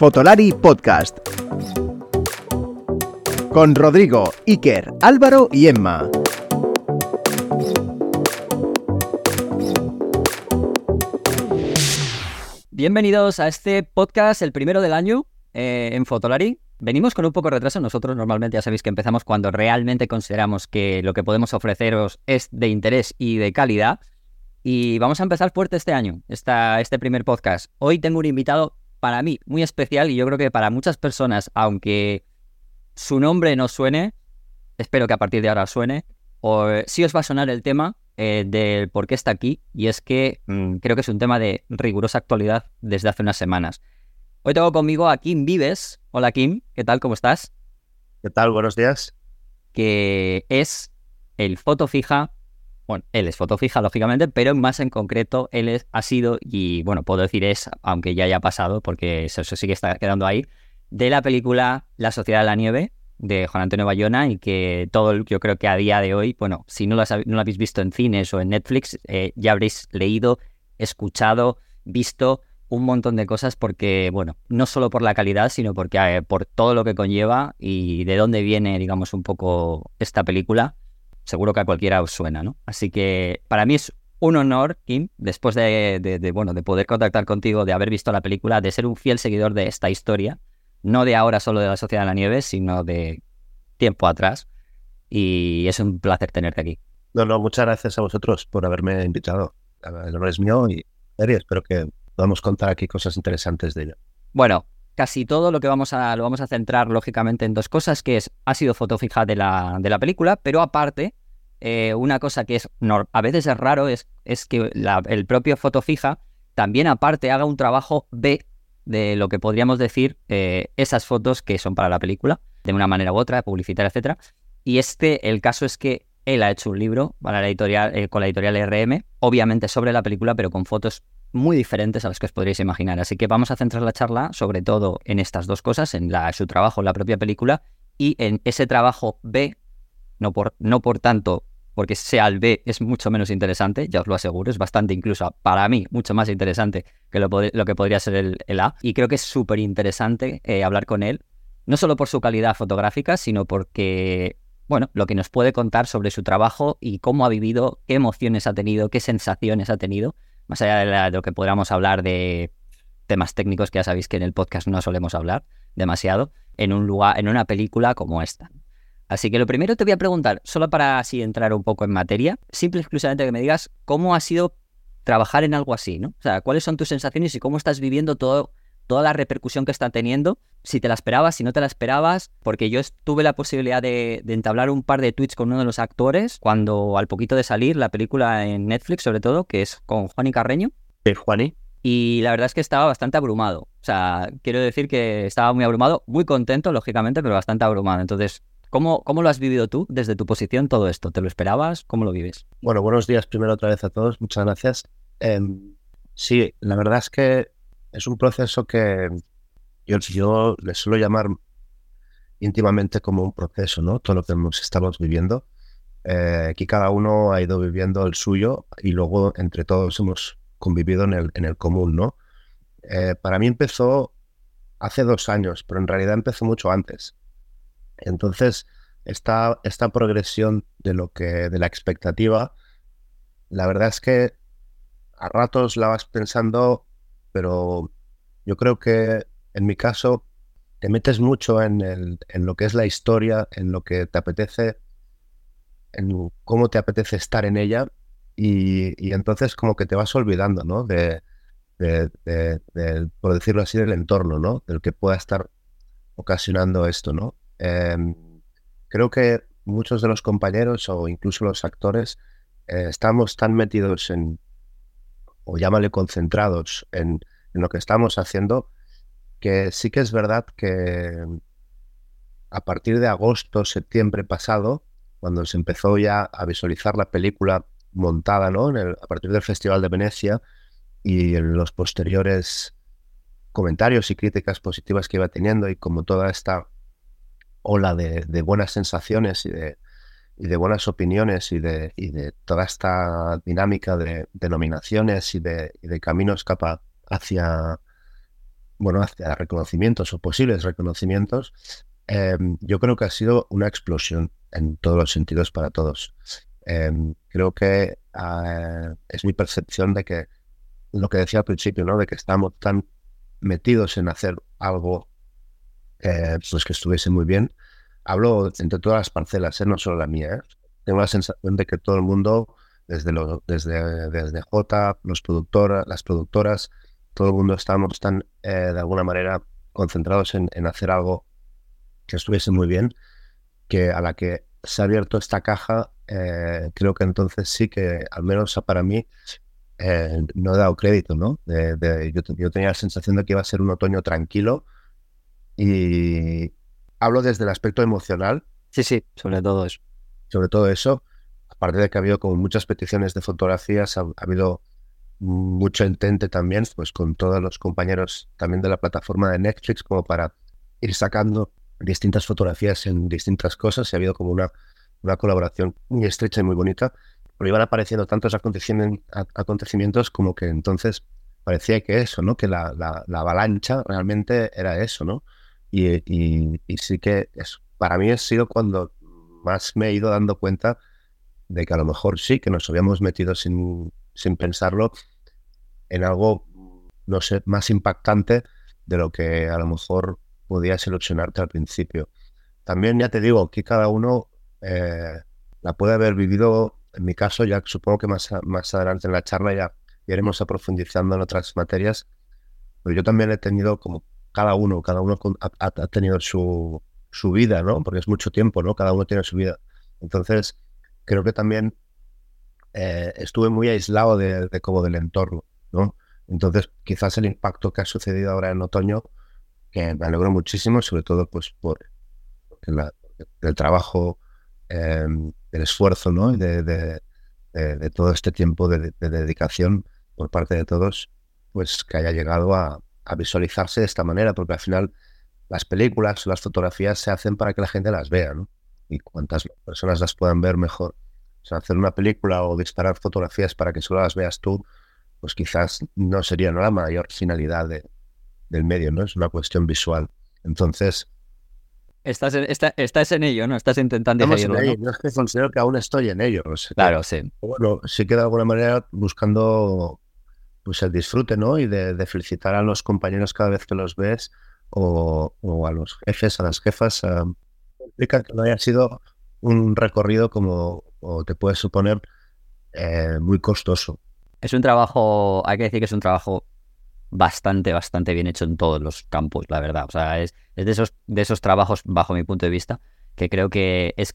Fotolari Podcast. Con Rodrigo, Iker, Álvaro y Emma. Bienvenidos a este podcast, el primero del año eh, en Fotolari. Venimos con un poco de retraso. Nosotros normalmente ya sabéis que empezamos cuando realmente consideramos que lo que podemos ofreceros es de interés y de calidad. Y vamos a empezar fuerte este año, esta, este primer podcast. Hoy tengo un invitado para mí muy especial y yo creo que para muchas personas, aunque su nombre no suene, espero que a partir de ahora suene, o sí os va a sonar el tema eh, del por qué está aquí y es que mm, creo que es un tema de rigurosa actualidad desde hace unas semanas. Hoy tengo conmigo a Kim Vives. Hola Kim, ¿qué tal? ¿Cómo estás? ¿Qué tal? Buenos días. Que es el foto fija bueno, él es foto fija, lógicamente, pero más en concreto, él ha sido, y bueno, puedo decir es, aunque ya haya pasado, porque eso, sí que está quedando ahí, de la película La Sociedad de la Nieve, de Juan Antonio Bayona, y que todo, yo creo que a día de hoy, bueno, si no lo, no habéis visto en cines o en Netflix, eh, ya habréis leído, escuchado, visto un montón de cosas porque, bueno, no solo por la calidad, sino porque eh, por todo lo que conlleva y de dónde viene, digamos, un poco esta película seguro que a cualquiera os suena, ¿no? Así que para mí es un honor, Kim, después de, bueno, de poder contactar contigo, de haber visto la película, de ser un fiel seguidor de esta historia, no de ahora solo de la Sociedad de la Nieve, sino de tiempo atrás. Y es un placer tenerte aquí. No, no, muchas gracias a vosotros por haberme invitado. El honor es mío y espero que podamos contar aquí cosas interesantes de ello. Bueno, casi todo lo que vamos a, lo vamos a centrar lógicamente en dos cosas, que es, ha sido foto fija de la, de la película, pero aparte, eh, una cosa que es a veces es raro es, es que el propio foto fija también aparte haga un trabajo B de lo que podríamos decir eh, esas fotos que son para la película, de una manera u otra, publicitar, etcétera. Y este, el caso es que él ha hecho un libro eh, con la editorial RM, obviamente sobre la película, pero con fotos muy diferentes a las que os podríais imaginar. Así que vamos a centrar la charla sobre todo en estas dos cosas, en su trabajo en la propia película y en ese trabajo B, no por, no por tanto porque sea el B es mucho menos interesante, ya os lo aseguro, es bastante incluso para mí mucho más interesante que lo, lo que podría ser el, A. Y creo que es súper interesante eh, hablar con él, no solo por su calidad fotográfica, sino porque, bueno, lo que nos puede contar sobre su trabajo y cómo ha vivido, qué emociones ha tenido, qué sensaciones ha tenido más allá de, lo que podamos hablar de temas técnicos que ya sabéis que en el podcast no solemos hablar demasiado, en un lugar, en una película como esta. Así que lo primero te voy a preguntar, solo para así entrar un poco en materia, simple y exclusivamente que me digas cómo ha sido trabajar en algo así, ¿no? O sea, cuáles son tus sensaciones y cómo estás viviendo todo toda la repercusión que está teniendo, si te la esperabas, si no te la esperabas, porque yo tuve la posibilidad de, entablar un par de tweets con uno de los actores cuando al poquito de salir la película en Netflix, sobre todo, que es con Juan Carreño. Sí, Juani. Y la verdad es que estaba bastante abrumado. O sea, quiero decir que estaba muy abrumado, muy contento, lógicamente, pero bastante abrumado. Entonces, ¿Cómo, ¿Cómo, lo has vivido tú desde tu posición todo esto? ¿Te lo esperabas? ¿Cómo lo vives? Bueno, buenos días primero otra vez a todos. Muchas gracias. Em, sí, la verdad es que es un proceso que yo, le suelo llamar íntimamente como un proceso, ¿no? Todo lo que estamos viviendo. Eh, aquí cada uno ha ido viviendo el suyo y luego entre todos hemos convivido en el, en el común, ¿no? Eh, para mí empezó hace dos años, pero en realidad empezó mucho antes. Entonces, esta, esta progresión de lo que, de la expectativa, la verdad es que a ratos la vas pensando pero yo creo que en mi caso te metes mucho en, el, en lo que es la historia, en lo que te apetece, en cómo te apetece estar en ella y, entonces como que te vas olvidando, ¿no? De, por decirlo así, del entorno, ¿no? Del que pueda estar ocasionando esto, ¿no? Em, creo que muchos de los compañeros o incluso los actores eh, estamos tan metidos en, o llámale concentrados en, lo que estamos haciendo, que sí que es verdad que a partir de agosto, septiembre pasado, cuando se empezó ya a visualizar la película montada, ¿no? a partir del Festival de Venecia y en los posteriores comentarios y críticas positivas que iba teniendo y como toda esta ola de buenas sensaciones y de, y de buenas opiniones y de, y de toda esta dinámica de denominaciones y de, de caminos capa hacia bueno, hacia reconocimientos o posibles reconocimientos, em, yo creo que ha sido una explosión en todos los sentidos para todos. Em, creo que ah, es mi percepción de que lo que decía al principio, ¿no? De que estamos tan metidos en hacer algo eh, pues que estuviese muy bien. Hablo entre todas las parcelas, ¿eh? no solo la mía. ¿eh? Tengo la sensación de que todo el mundo, desde, lo, desde, desde J, los productoras, las productoras, todo el mundo estamos tan de alguna manera concentrados en, en hacer algo que estuviese muy bien, que a la que se ha abierto esta caja, creo que entonces sí que, al menos para mí, eh, no he dado crédito, ¿no? yo, tenía la sensación de que iba a ser un otoño tranquilo y hablo desde el aspecto emocional. Sí, sí, sobre todo eso. Sobre todo eso, aparte de que ha habido como muchas peticiones de fotografías, ha, habido mucho intente también, pues con todos los compañeros también de la plataforma de Netflix, como para ir sacando distintas fotografías en distintas cosas y ha habido como una, una colaboración muy estrecha y muy bonita pero iban apareciendo tantos acontecimientos como que entonces parecía que eso, ¿no? Que la, avalancha realmente era eso, ¿no? Y, sí que es, para mí ha sido cuando más me he ido dando cuenta de que a lo mejor sí, que nos habíamos metido sin, sin pensarlo en algo, no sé, más impactante de lo que a lo mejor podía seleccionarte al principio. También ya te digo que cada uno eh, la puede haber vivido en mi caso, ya supongo que más, más adelante en la charla ya iremos a profundizando en otras materias, pero yo también he tenido como cada uno, cada uno ha, tenido su, su vida, ¿no? Porque es mucho tiempo, ¿no? Cada uno tiene su vida. Entonces, creo que también eh, estuve muy aislado de, como del entorno, ¿no? Entonces, quizás el impacto que ha sucedido ahora en otoño, que me alegro muchísimo, sobre todo pues por el trabajo Em, del esfuerzo ¿no? de, de, todo este tiempo de, dedicación por parte de todos, pues que haya llegado a, visualizarse de esta manera, porque al final las películas o las fotografías se hacen para que la gente las vea, ¿no? Y cuantas personas las puedan ver, mejor. O sea, hacer una película o disparar fotografías para que solo las veas tú, pues quizás no sería la mayor finalidad del medio, ¿no? Es una cuestión visual. Entonces, Estás en, estás en ello, ¿no? Estás intentando en ello, ¿no? es que considero que aún estoy en ello. claro, sí. Bueno, sí que de alguna manera buscando pues el disfrute, ¿no? Y de, felicitar a los compañeros cada vez que los ves o, a los jefes, a las jefas. Explica que no haya sido un recorrido como te puedes suponer eh, muy costoso. Es un trabajo, hay que decir que es un trabajo bastante, bastante bien hecho en todos los campos, la verdad. O sea, es, de, esos, de esos trabajos, bajo mi punto de vista, que creo que es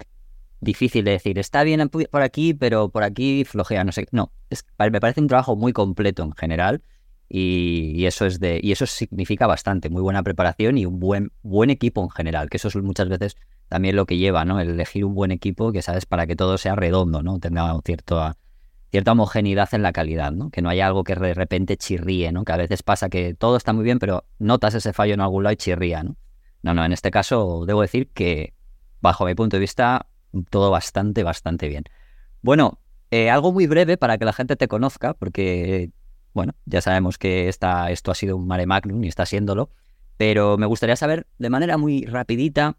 difícil de decir, está bien por aquí, pero por aquí flojea, no sé. No, me parece un trabajo muy completo en general y, eso es de y eso significa bastante, muy buena preparación y un buen, buen equipo en general, que eso es muchas veces también lo que lleva, ¿no? El elegir un buen equipo que sabes para que todo sea redondo, ¿no? Tenga un cierto cierta homogeneidad en la calidad, ¿no? Que no haya algo que de repente chirríe, ¿no? Que a veces pasa que todo está muy bien, pero notas ese fallo en algún lado y chirría, ¿no? No, no, en este caso debo decir que, bajo mi punto de vista, todo bastante, bastante bien. Bueno, eh, algo muy breve para que la gente te conozca, porque, bueno, ya sabemos que esta, esto ha sido un mare magnum y está siéndolo, pero me gustaría saber de manera muy rapidita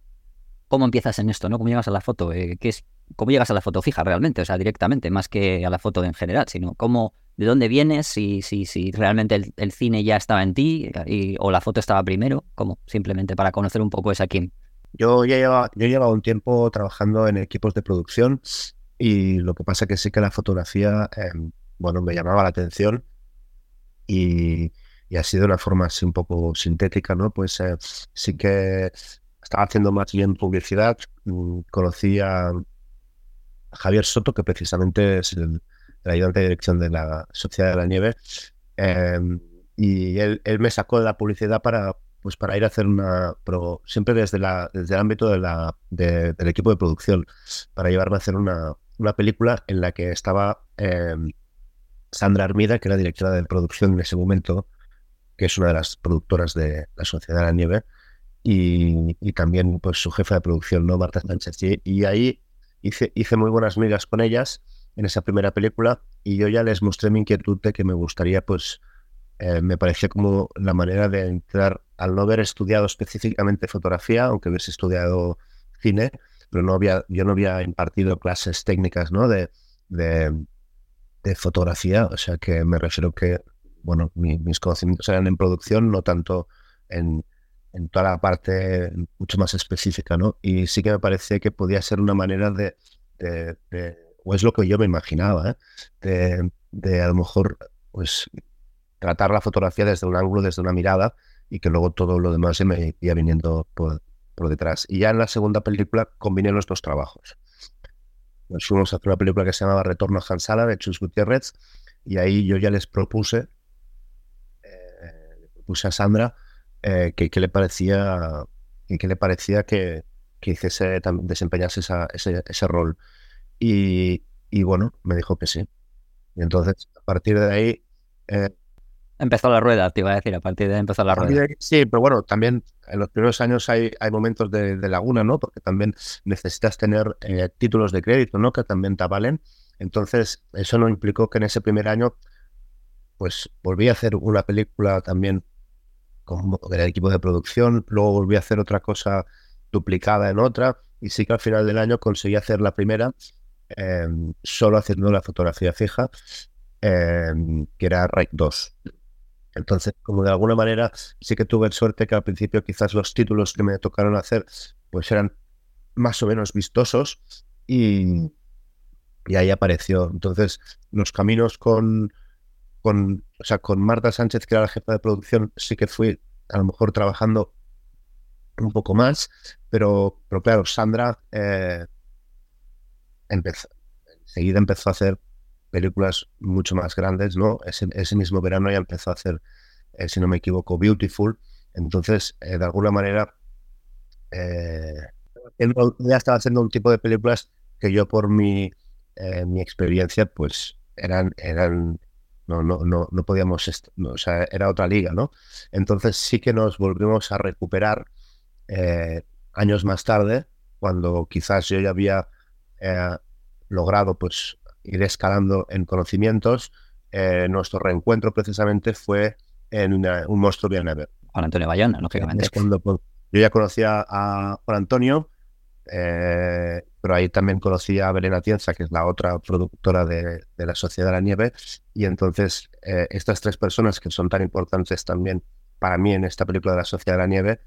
cómo empiezas en esto, ¿no? ¿Cómo llegas a la foto? Eh, ¿qué es, cómo llegas a la foto fija realmente, o sea, directamente, más que a la foto en general, sino cómo, de dónde vienes, si, si, si realmente el, cine ya estaba en ti o la foto estaba primero, como simplemente para conocer un poco esa quién. Yo ya llevaba, yo llevaba un tiempo trabajando en equipos de producción y lo que pasa que sí que la fotografía, em, bueno, me llamaba la atención y, y así de una forma así un poco sintética, ¿no? Pues eh, sí que estaba haciendo más bien publicidad, mm, conocí a Javier Soto, que precisamente es el, ayudante de dirección de la Sociedad de la Nieve, em, y él, me sacó de la publicidad para, pues para ir a hacer una, pero siempre desde, la, desde el ámbito de la, del equipo de producción, para llevarme a hacer una, una película en la que estaba em, Sandra Armida, que era directora de producción en ese momento, que es una de las productoras de la Sociedad de la Nieve, y, y también pues su jefa de producción, ¿no? Marta Sánchez. y ahí hice, hice muy buenas migas con ellas en esa primera película y yo ya les mostré mi inquietud de que me gustaría pues eh, me parecía como la manera de entrar, al no haber estudiado específicamente fotografía, aunque hubiese estudiado cine, pero no había, yo no había impartido clases técnicas ¿no? de, de, fotografía, o sea que me refiero que, bueno, mis conocimientos eran en producción, no tanto en, en toda la parte mucho más específica, ¿no? Y sí que me parece que podía ser una manera de, o es lo que yo me imaginaba, ¿eh? de, de a lo mejor, pues tratar la fotografía desde un ángulo, desde una mirada, y que luego todo lo demás se me iba viniendo por, por detrás. Y ya en la segunda película combiné los dos trabajos. Nos fuimos a hacer una película que se llamaba Retorno a Hansala de Chus Gutiérrez, y ahí yo ya les propuse, eh, a Sandra eh, que, le parecía que le parecía que, que hiciese, desempeñase ese, ese, rol. Y, y, bueno, me dijo que sí. Y entonces, a partir de ahí, eh, Empezó la rueda, te iba a decir, a partir de ahí empezó la rueda. Sí, pero bueno, también en los primeros años hay, hay momentos de, laguna, ¿no? Porque también necesitas tener eh, títulos de crédito, ¿no? Que también te avalen. Entonces, eso no implicó que en ese primer año, pues volví a hacer una película también con el equipo de producción, luego volví a hacer otra cosa duplicada en otra, y sí que al final del año conseguí hacer la primera, em, solo haciendo la fotografía fija, em, que era Rake 2. Entonces, como de alguna manera sí que tuve suerte que al principio quizás los títulos que me tocaron hacer pues eran más o menos vistosos y, ahí apareció. Entonces, los caminos con, con, o sea, con Marta Sánchez, que era la jefa de producción, sí que fui a lo mejor trabajando un poco más, pero, pero claro, Sandra eh, enseguida empezó a hacer películas mucho más grandes, ¿no? Ese, ese mismo verano ya empezó a hacer, eh, si no me equivoco, Beautiful. Entonces, eh, de alguna manera, eh, ya estaba haciendo un tipo de películas que yo por mi, mi experiencia, pues eran, eran no, no, no, no podíamos, o sea, era otra liga, ¿no? Entonces sí que nos volvimos a recuperar años más tarde, cuando quizás yo ya había logrado pues ir escalando en conocimientos. Eh, nuestro reencuentro precisamente fue en un monstruo bien Never. Juan Antonio Bayona, lógicamente. cuando, pues, yo ya conocía a Juan Antonio, eh, pero ahí también conocí a Belén Atienza, que es la otra productora de, la Sociedad de la Nieve, y entonces eh, estas tres personas que son tan importantes también para mí en esta película de la Sociedad de la Nieve,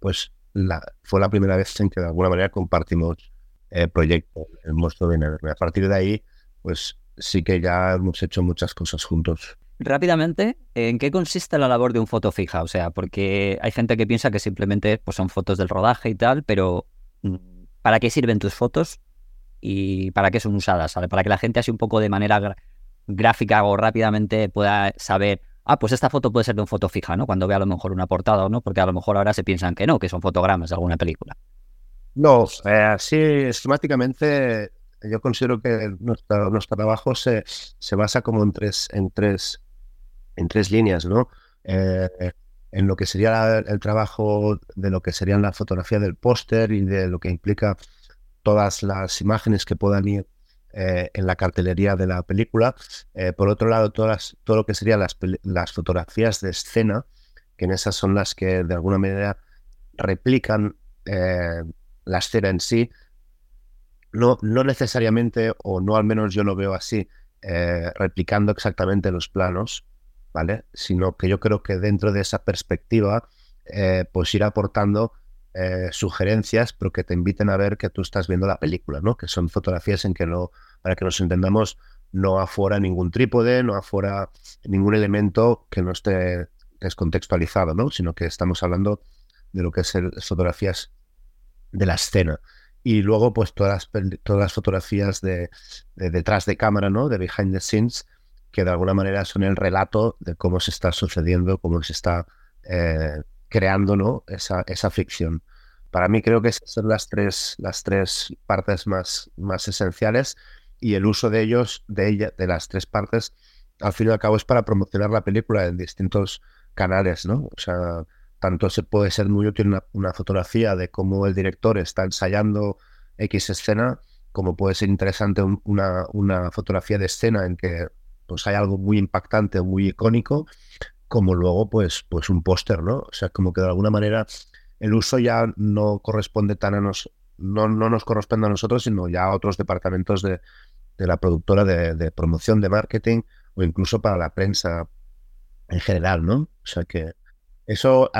pues la, fue la primera vez en que de alguna manera compartimos eh, proyecto, el monstruo de Neverme. A partir de ahí, pues sí que ya hemos hecho muchas cosas juntos. Rápidamente, ¿en qué consiste la labor de un foto fija? O sea, porque hay gente que piensa que simplemente pues, son fotos del rodaje y tal, pero mm, ¿para qué sirven tus fotos y para qué son usadas? Para que la gente así un poco de manera gráfica o rápidamente pueda saber, ah, pues esta foto puede ser de un foto fija, ¿no? Cuando vea a lo mejor una portada o no, porque a lo mejor ahora se piensan que no, que son fotogramas de alguna película. No, eh, así esquemáticamente yo considero que nuestro, nuestro trabajo se, se, basa como en tres, en tres, en tres líneas, ¿no? Eh, en lo que sería el trabajo de lo que sería la fotografía del póster y de lo que implica todas las imágenes que puedan ir eh, en la cartelería de la película. por otro lado, todas, todo lo que serían las, las fotografías de escena, que en esas son las que de alguna manera replican la escena en sí, no, no necesariamente, o no al menos yo lo veo así, eh, replicando exactamente los planos, ¿vale? Sino que yo creo que dentro de esa perspectiva, eh, pues ir aportando eh, sugerencias, pero que te inviten a ver que tú estás viendo la película, ¿no? Que son fotografías en que no, para que nos entendamos, no afuera ningún trípode, no afuera ningún elemento que no esté descontextualizado, ¿no? Sino que estamos hablando de lo que es fotografías de la escena. Y luego, pues todas las, todas fotografías de, detrás de cámara, ¿no? De behind the scenes, que de alguna manera son el relato de cómo se está sucediendo, cómo se está eh, creando, ¿no? Esa, esa ficción. Para mí creo que esas son las tres, las tres partes más, más esenciales y el uso de ellos, de ella, de las tres partes, al fin y al cabo es para promocionar la película en distintos canales, ¿no? O sea, tanto se puede ser muy útil una, fotografía de cómo el director está ensayando X escena, como puede ser interesante una, una, fotografía de escena en que pues hay algo muy impactante, muy icónico, como luego pues, pues un póster, ¿no? O sea, como que de alguna manera el uso ya no corresponde tan a nos, no, no nos corresponde a nosotros, sino ya a otros departamentos de, de la productora de, de, promoción, de marketing o incluso para la prensa en general, ¿no? O sea que eso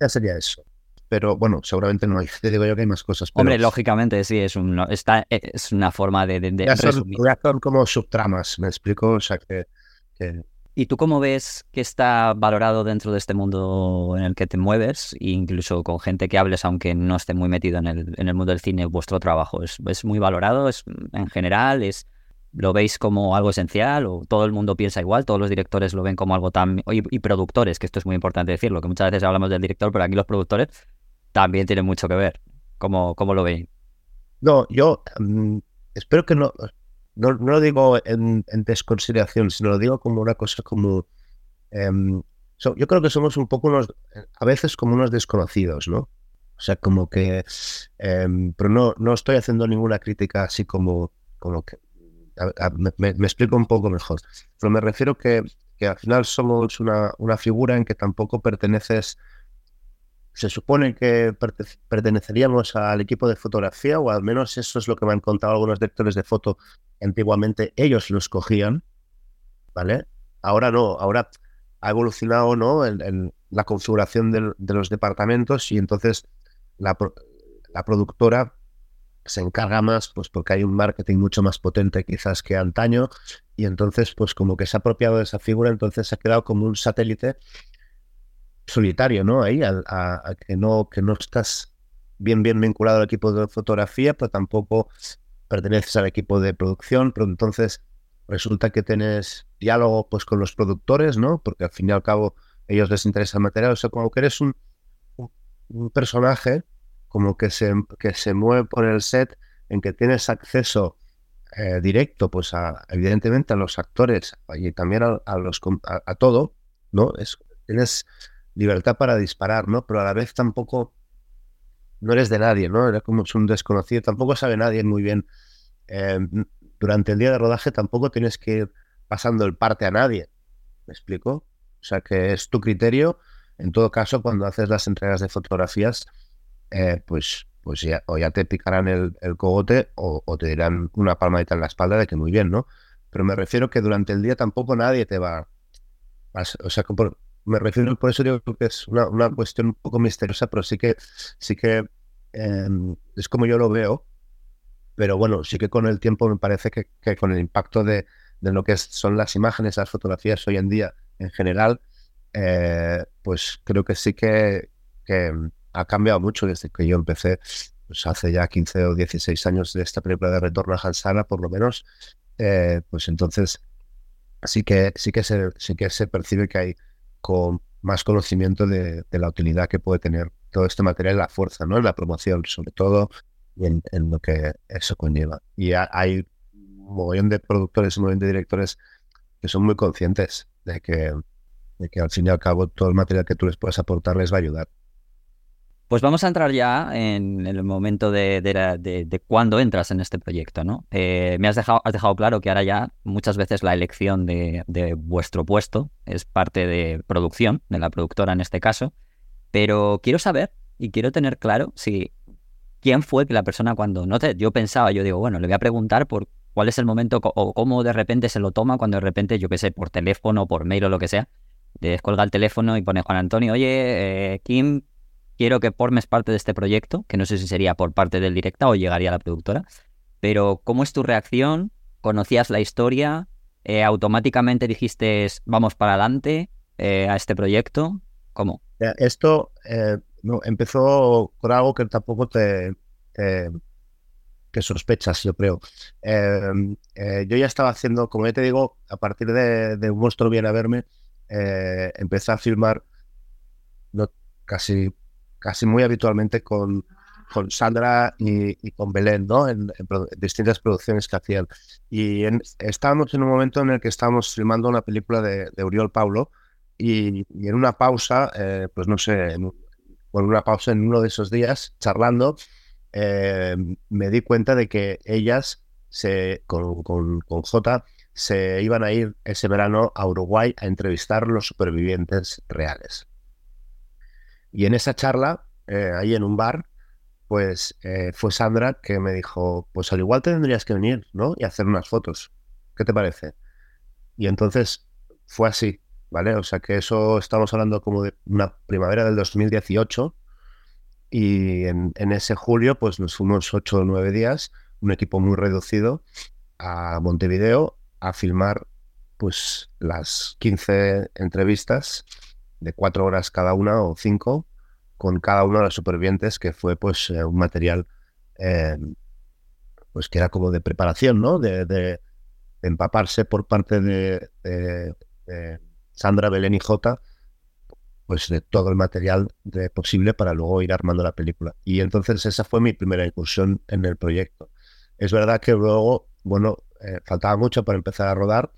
ya sería eso. Pero bueno, seguramente no hay. Te digo yo que hay más cosas. Pero... Hombre, lógicamente sí, es, un, está, es una forma de. de, de ya, son, ya, son, como subtramas, me explico. O sea que, que ¿Y tú cómo ves que está valorado dentro de este mundo en el que te mueves? E incluso con gente que hables, aunque no esté muy metido en el, en el mundo del cine, vuestro trabajo. ¿Es, ¿Es, muy valorado? ¿Es en general? ¿Es, ¿Lo veis como algo esencial? ¿O todo el mundo piensa igual? ¿Todos los directores lo ven como algo tan... Y, productores, que esto es muy importante decirlo, que muchas veces hablamos del director, pero aquí los productores también tienen mucho que ver. ¿Cómo, cómo lo veis? No, yo um, espero que no no, no lo digo en, desconsideración, sino lo digo como una cosa como... Eh, so, yo creo que somos un poco unos, a veces como unos desconocidos, ¿no? O sea, como que... Eh, pero no, no estoy haciendo ninguna crítica así como, como que... Me, explico un poco mejor. Pero me refiero que, al final somos una, figura en que tampoco perteneces se supone que perteneceríamos al equipo de fotografía, o al menos eso es lo que me han contado algunos directores de foto. Antiguamente ellos lo escogían, ¿vale? Ahora no, ahora ha evolucionado ¿no? en, en la configuración de, los departamentos y entonces la, productora se encarga más, pues porque hay un marketing mucho más potente quizás que antaño, y entonces pues como que se ha apropiado de esa figura, entonces se ha quedado como un satélite solitario, ¿no? Ahí, a, que no que no estás bien bien vinculado al equipo de fotografía, pero tampoco perteneces al equipo de producción, pero entonces resulta que tienes diálogo pues con los productores, ¿no? Porque al fin y al cabo ellos les interesa el material, o sea, como que eres un personaje como que se, que se mueve por el set en que tienes acceso eh, directo, pues a, evidentemente a los actores y también a, los a, todo, ¿no? Es, tienes libertad para disparar, ¿no? Pero a la vez tampoco no eres de nadie, ¿no? Eres como un desconocido, tampoco sabe nadie muy bien. Eh, durante el día de rodaje tampoco tienes que ir pasando el parte a nadie, ¿me explico? O sea que es tu criterio. En todo caso, cuando haces las entregas de fotografías, eh, pues, pues ya, o ya te picarán el, el cogote o, o, te dirán una palmadita en la espalda de que muy bien, ¿no? Pero me refiero que durante el día tampoco nadie te va... A, o sea, como, me refiero, por eso digo que es una, una, cuestión un poco misteriosa, pero sí que, sí que eh, es como yo lo veo, pero bueno, sí que con el tiempo me parece que, que con el impacto de, de, lo que son las imágenes, las fotografías hoy en día en general, eh, pues creo que sí que, que, ha cambiado mucho desde que yo empecé, pues hace ya 15 o 16 años de esta película de Retorno a Hansana, por lo menos, eh, pues entonces sí que, sí, que se, sí que se percibe que hay con más conocimiento de, de, la utilidad que puede tener todo este material la fuerza, ¿no? La promoción, sobre todo, y en, en lo que eso conlleva. Y hay un mogollón de productores, un mogollón de directores que son muy conscientes de que, de que al fin y al cabo todo el material que tú les puedes aportar les va a ayudar. Pues vamos a entrar ya en el momento de, de, entras en este proyecto, ¿no? Eh, me has dejado, has dejado claro que ahora ya muchas veces la elección de, vuestro puesto es parte de producción, de la productora en este caso, pero quiero saber y quiero tener claro si quién fue que la persona cuando no te, yo pensaba, yo digo, bueno, le voy a preguntar por cuál es el momento o cómo de repente se lo toma cuando de repente, yo qué sé, por teléfono, por mail o lo que sea, descolga el teléfono y pone Juan Antonio, oye, eh, Kim, quiero que formes parte de este proyecto, que no sé si sería por parte del directa o llegaría a la productora, pero ¿cómo es tu reacción? ¿Conocías la historia? Eh, ¿Automáticamente dijiste vamos para adelante eh, a este proyecto? ¿Cómo? Esto eh, empezó con algo que tampoco te, que sospechas, yo creo. Em, yo ya estaba haciendo, como ya te digo, a partir de, Un monstruo viene a verme, empecé a filmar casi casi muy habitualmente con, con Sandra y, con Belén, ¿no? En, distintas producciones que hacían. Y en, estábamos en un momento en el que estábamos filmando una película de, de Uriol Paulo y, en una pausa, eh, pues no sé, en, con una pausa en uno de esos días, charlando, eh, me di cuenta de que ellas, se, con, con, con J, se iban a ir ese verano a Uruguay a entrevistar los supervivientes reales. Y en esa charla, eh, ahí en un bar, pues eh, fue Sandra que me dijo, pues al igual tendrías que venir, ¿no? Y hacer unas fotos. ¿Qué te parece? Y entonces fue así, ¿vale? O sea que eso estamos hablando como de una primavera del 2018 y en, en ese julio pues nos fuimos ocho o nueve días, un equipo muy reducido, a Montevideo a filmar pues las 15 entrevistas de cuatro horas cada una o cinco con cada uno de los supervivientes, que fue pues eh, un material eh, pues que era como de preparación, ¿no? De, empaparse por parte de, Sandra, Belén y Jota, pues de todo el material de posible para luego ir armando la película. Y entonces esa fue mi primera incursión en el proyecto. Es verdad que luego, bueno, eh, faltaba mucho para empezar a rodar,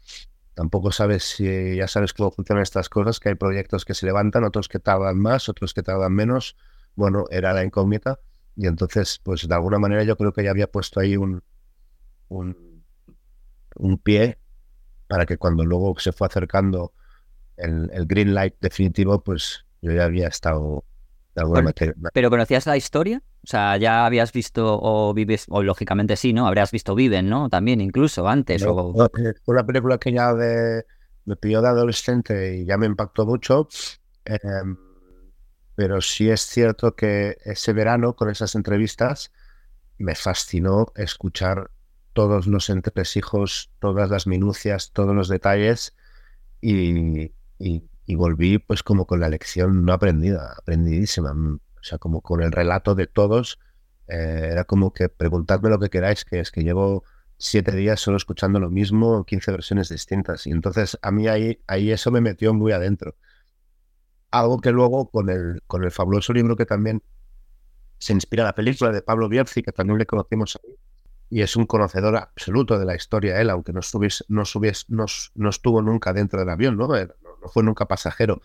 Tampoco sabes si ya sabes cómo funcionan estas cosas, que hay proyectos que se levantan, otros que tardan más, otros que tardan menos. Bueno, era la incógnita. Y entonces, pues de alguna manera yo creo que ya había puesto ahí un, un, un pie para que cuando luego se fue acercando el, el green light definitivo, pues yo ya había estado ¿Pero conocías la historia? O sea, ya habías visto o vives, o lógicamente sí, ¿no? Habrías visto Viven, ¿no? También incluso antes. o... fue una película que ya de, me pidió de adolescente y ya me impactó mucho. Em, pero sí es cierto que ese verano, con esas entrevistas, me fascinó escuchar todos los entresijos, todas las minucias, todos los detalles y, y y volví pues como con la lección no aprendida, aprendidísima, o sea, como con el relato de todos, eh, era como que preguntadme lo que queráis, que es que llevo siete días solo escuchando lo mismo, 15 versiones distintas, y entonces a mí ahí, ahí eso me metió muy adentro. Algo que luego con el, con el fabuloso libro que también se inspira la película de Pablo Bierzi, que también le conocimos ahí, y es un conocedor absoluto de la historia él, aunque no, no, no, no estuvo nunca dentro del avión, ¿no? no fue nunca pasajero,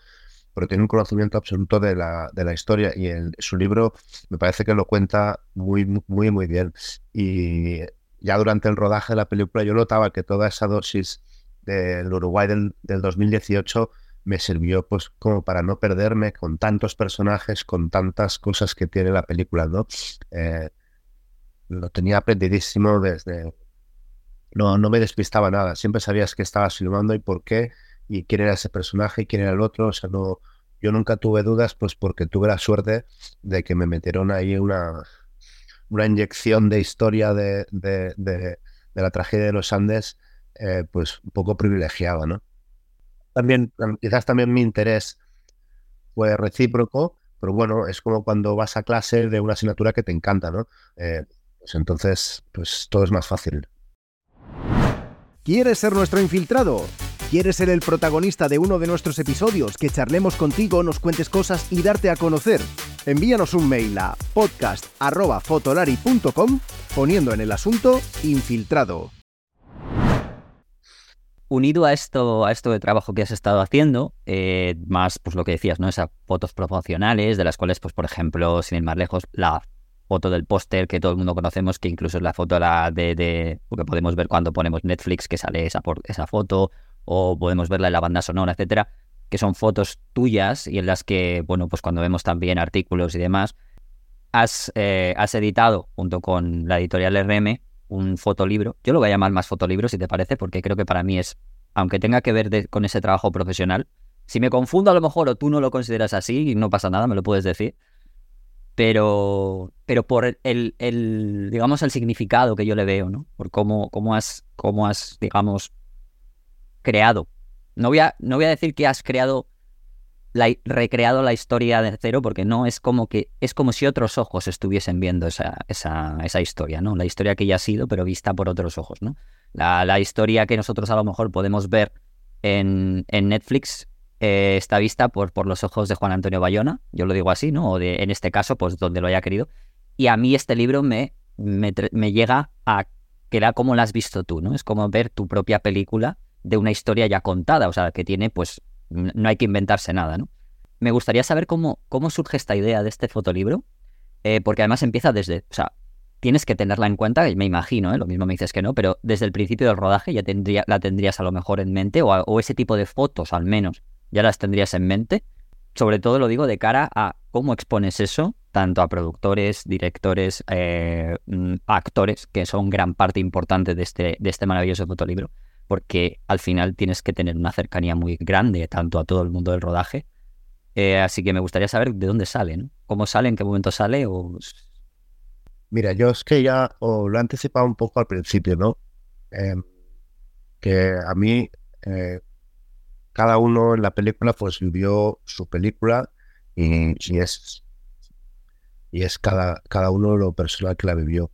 pero tiene un conocimiento absoluto de la, de la historia y en su libro me parece que lo cuenta muy, muy, muy bien. Y ya durante el rodaje de la película yo notaba que toda esa dosis del Uruguay del, 2018 me sirvió pues como para no perderme con tantos personajes, con tantas cosas que tiene la película, ¿no? Eh, lo tenía aprendidísimo desde... No, no me despistaba nada, siempre sabías que estabas filmando y por qué, y quién era ese personaje y quién era el otro. O sea, no, yo nunca tuve dudas, pues porque tuve la suerte de que me metieron ahí una, una inyección de historia de, de, de, la tragedia de los Andes, eh, pues un poco privilegiada, ¿no? También, quizás también mi interés fue recíproco, pero bueno, es como cuando vas a clase de una asignatura que te encanta, ¿no? Eh, pues entonces, pues todo es más fácil. ¿Quieres ser nuestro infiltrado? ¿Quieres ser el protagonista de uno de nuestros episodios, que charlemos contigo, nos cuentes cosas y darte a conocer? Envíanos un mail a podcast.fotolari.com poniendo en el asunto infiltrado. Unido a esto, a esto de trabajo que has estado haciendo, eh, más pues lo que decías, ¿no? Esas fotos promocionales, de las cuales, pues, por ejemplo, sin ir más lejos, la foto del póster que todo el mundo conocemos, que incluso es la foto de, de, que podemos ver cuando ponemos Netflix, que sale esa, esa foto, o podemos verla en la banda sonora, etcétera, que son fotos tuyas y en las que, bueno, pues cuando vemos también artículos y demás, has, eh, has editado junto con la editorial RM un fotolibro. Yo lo voy a llamar más fotolibro, si te parece, porque creo que para mí es, aunque tenga que ver con ese trabajo profesional, si me confundo a lo mejor o tú no lo consideras así, no pasa nada, me lo puedes decir. Pero, pero por el, el, digamos, el significado que yo le veo, ¿no? Por cómo, cómo has, cómo has, digamos, creado. No voy a, no voy a decir que has creado, la, recreado la historia de cero, porque no es como que es como si otros ojos estuviesen viendo esa, esa, esa historia, ¿no? La historia que ya ha sido, pero vista por otros ojos, ¿no? La, la historia que nosotros a lo mejor podemos ver en, en Netflix eh, está vista por, por los ojos de Juan Antonio Bayona, yo lo digo así, ¿no? O de, en este caso, pues donde lo haya querido. Y a mí este libro me, me, me llega a que era como la has visto tú, ¿no? Es como ver tu propia película de una historia ya contada, o sea, que tiene, pues, no hay que inventarse nada, ¿no? Me gustaría saber cómo, cómo surge esta idea de este fotolibro, eh, porque además empieza desde, o sea, tienes que tenerla en cuenta, me imagino, ¿eh? lo mismo me dices que no, pero desde el principio del rodaje ya tendría, la tendrías a lo mejor en mente, o, o ese tipo de fotos al menos, ya las tendrías en mente. Sobre todo lo digo de cara a cómo expones eso, tanto a productores, directores, eh, mm, actores, que son gran parte importante de este, de este maravilloso fotolibro, porque al final tienes que tener una cercanía muy grande tanto a todo el mundo del rodaje. Eh, así que me gustaría saber de dónde salen, cómo sale, en qué momento sale o Mira, yo es que ya lo he anticipado un poco al principio, ¿no? Em, que a mí, eh, cada uno en la película pues vivió su película y, es, y es cada, cada uno lo personal que la vivió.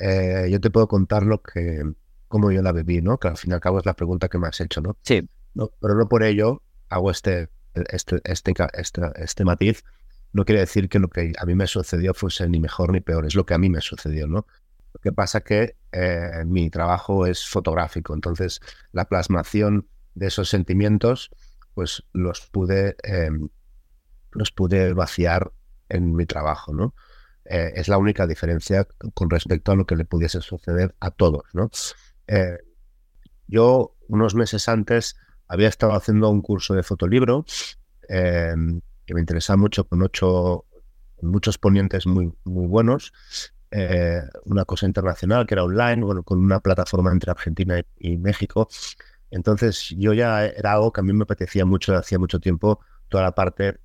Eh, yo te puedo contar lo que, cómo yo la viví, ¿no? Que al fin y al cabo es la pregunta que me has hecho, ¿no? Sí. No, pero no por ello hago este, este, este, este, este matiz no quiere decir que lo que a mí me sucedió fuese ni mejor ni peor, es lo que a mí me sucedió, ¿no? Lo que pasa que eh, mi trabajo es fotográfico, entonces la plasmación de esos sentimientos, pues los pude, em, los pude vaciar en mi trabajo, ¿no? Eh, es la única diferencia con respecto a lo que le pudiese suceder a todos, ¿no? Eh, yo unos meses antes había estado haciendo un curso de fotolibro em, que me interesaba mucho, con ocho, muchos ponentes muy, muy buenos. Eh, una cosa internacional que era online, bueno, con una plataforma entre Argentina y, México. Entonces yo ya era algo que a mí me apetecía mucho, hacía mucho tiempo, toda la parte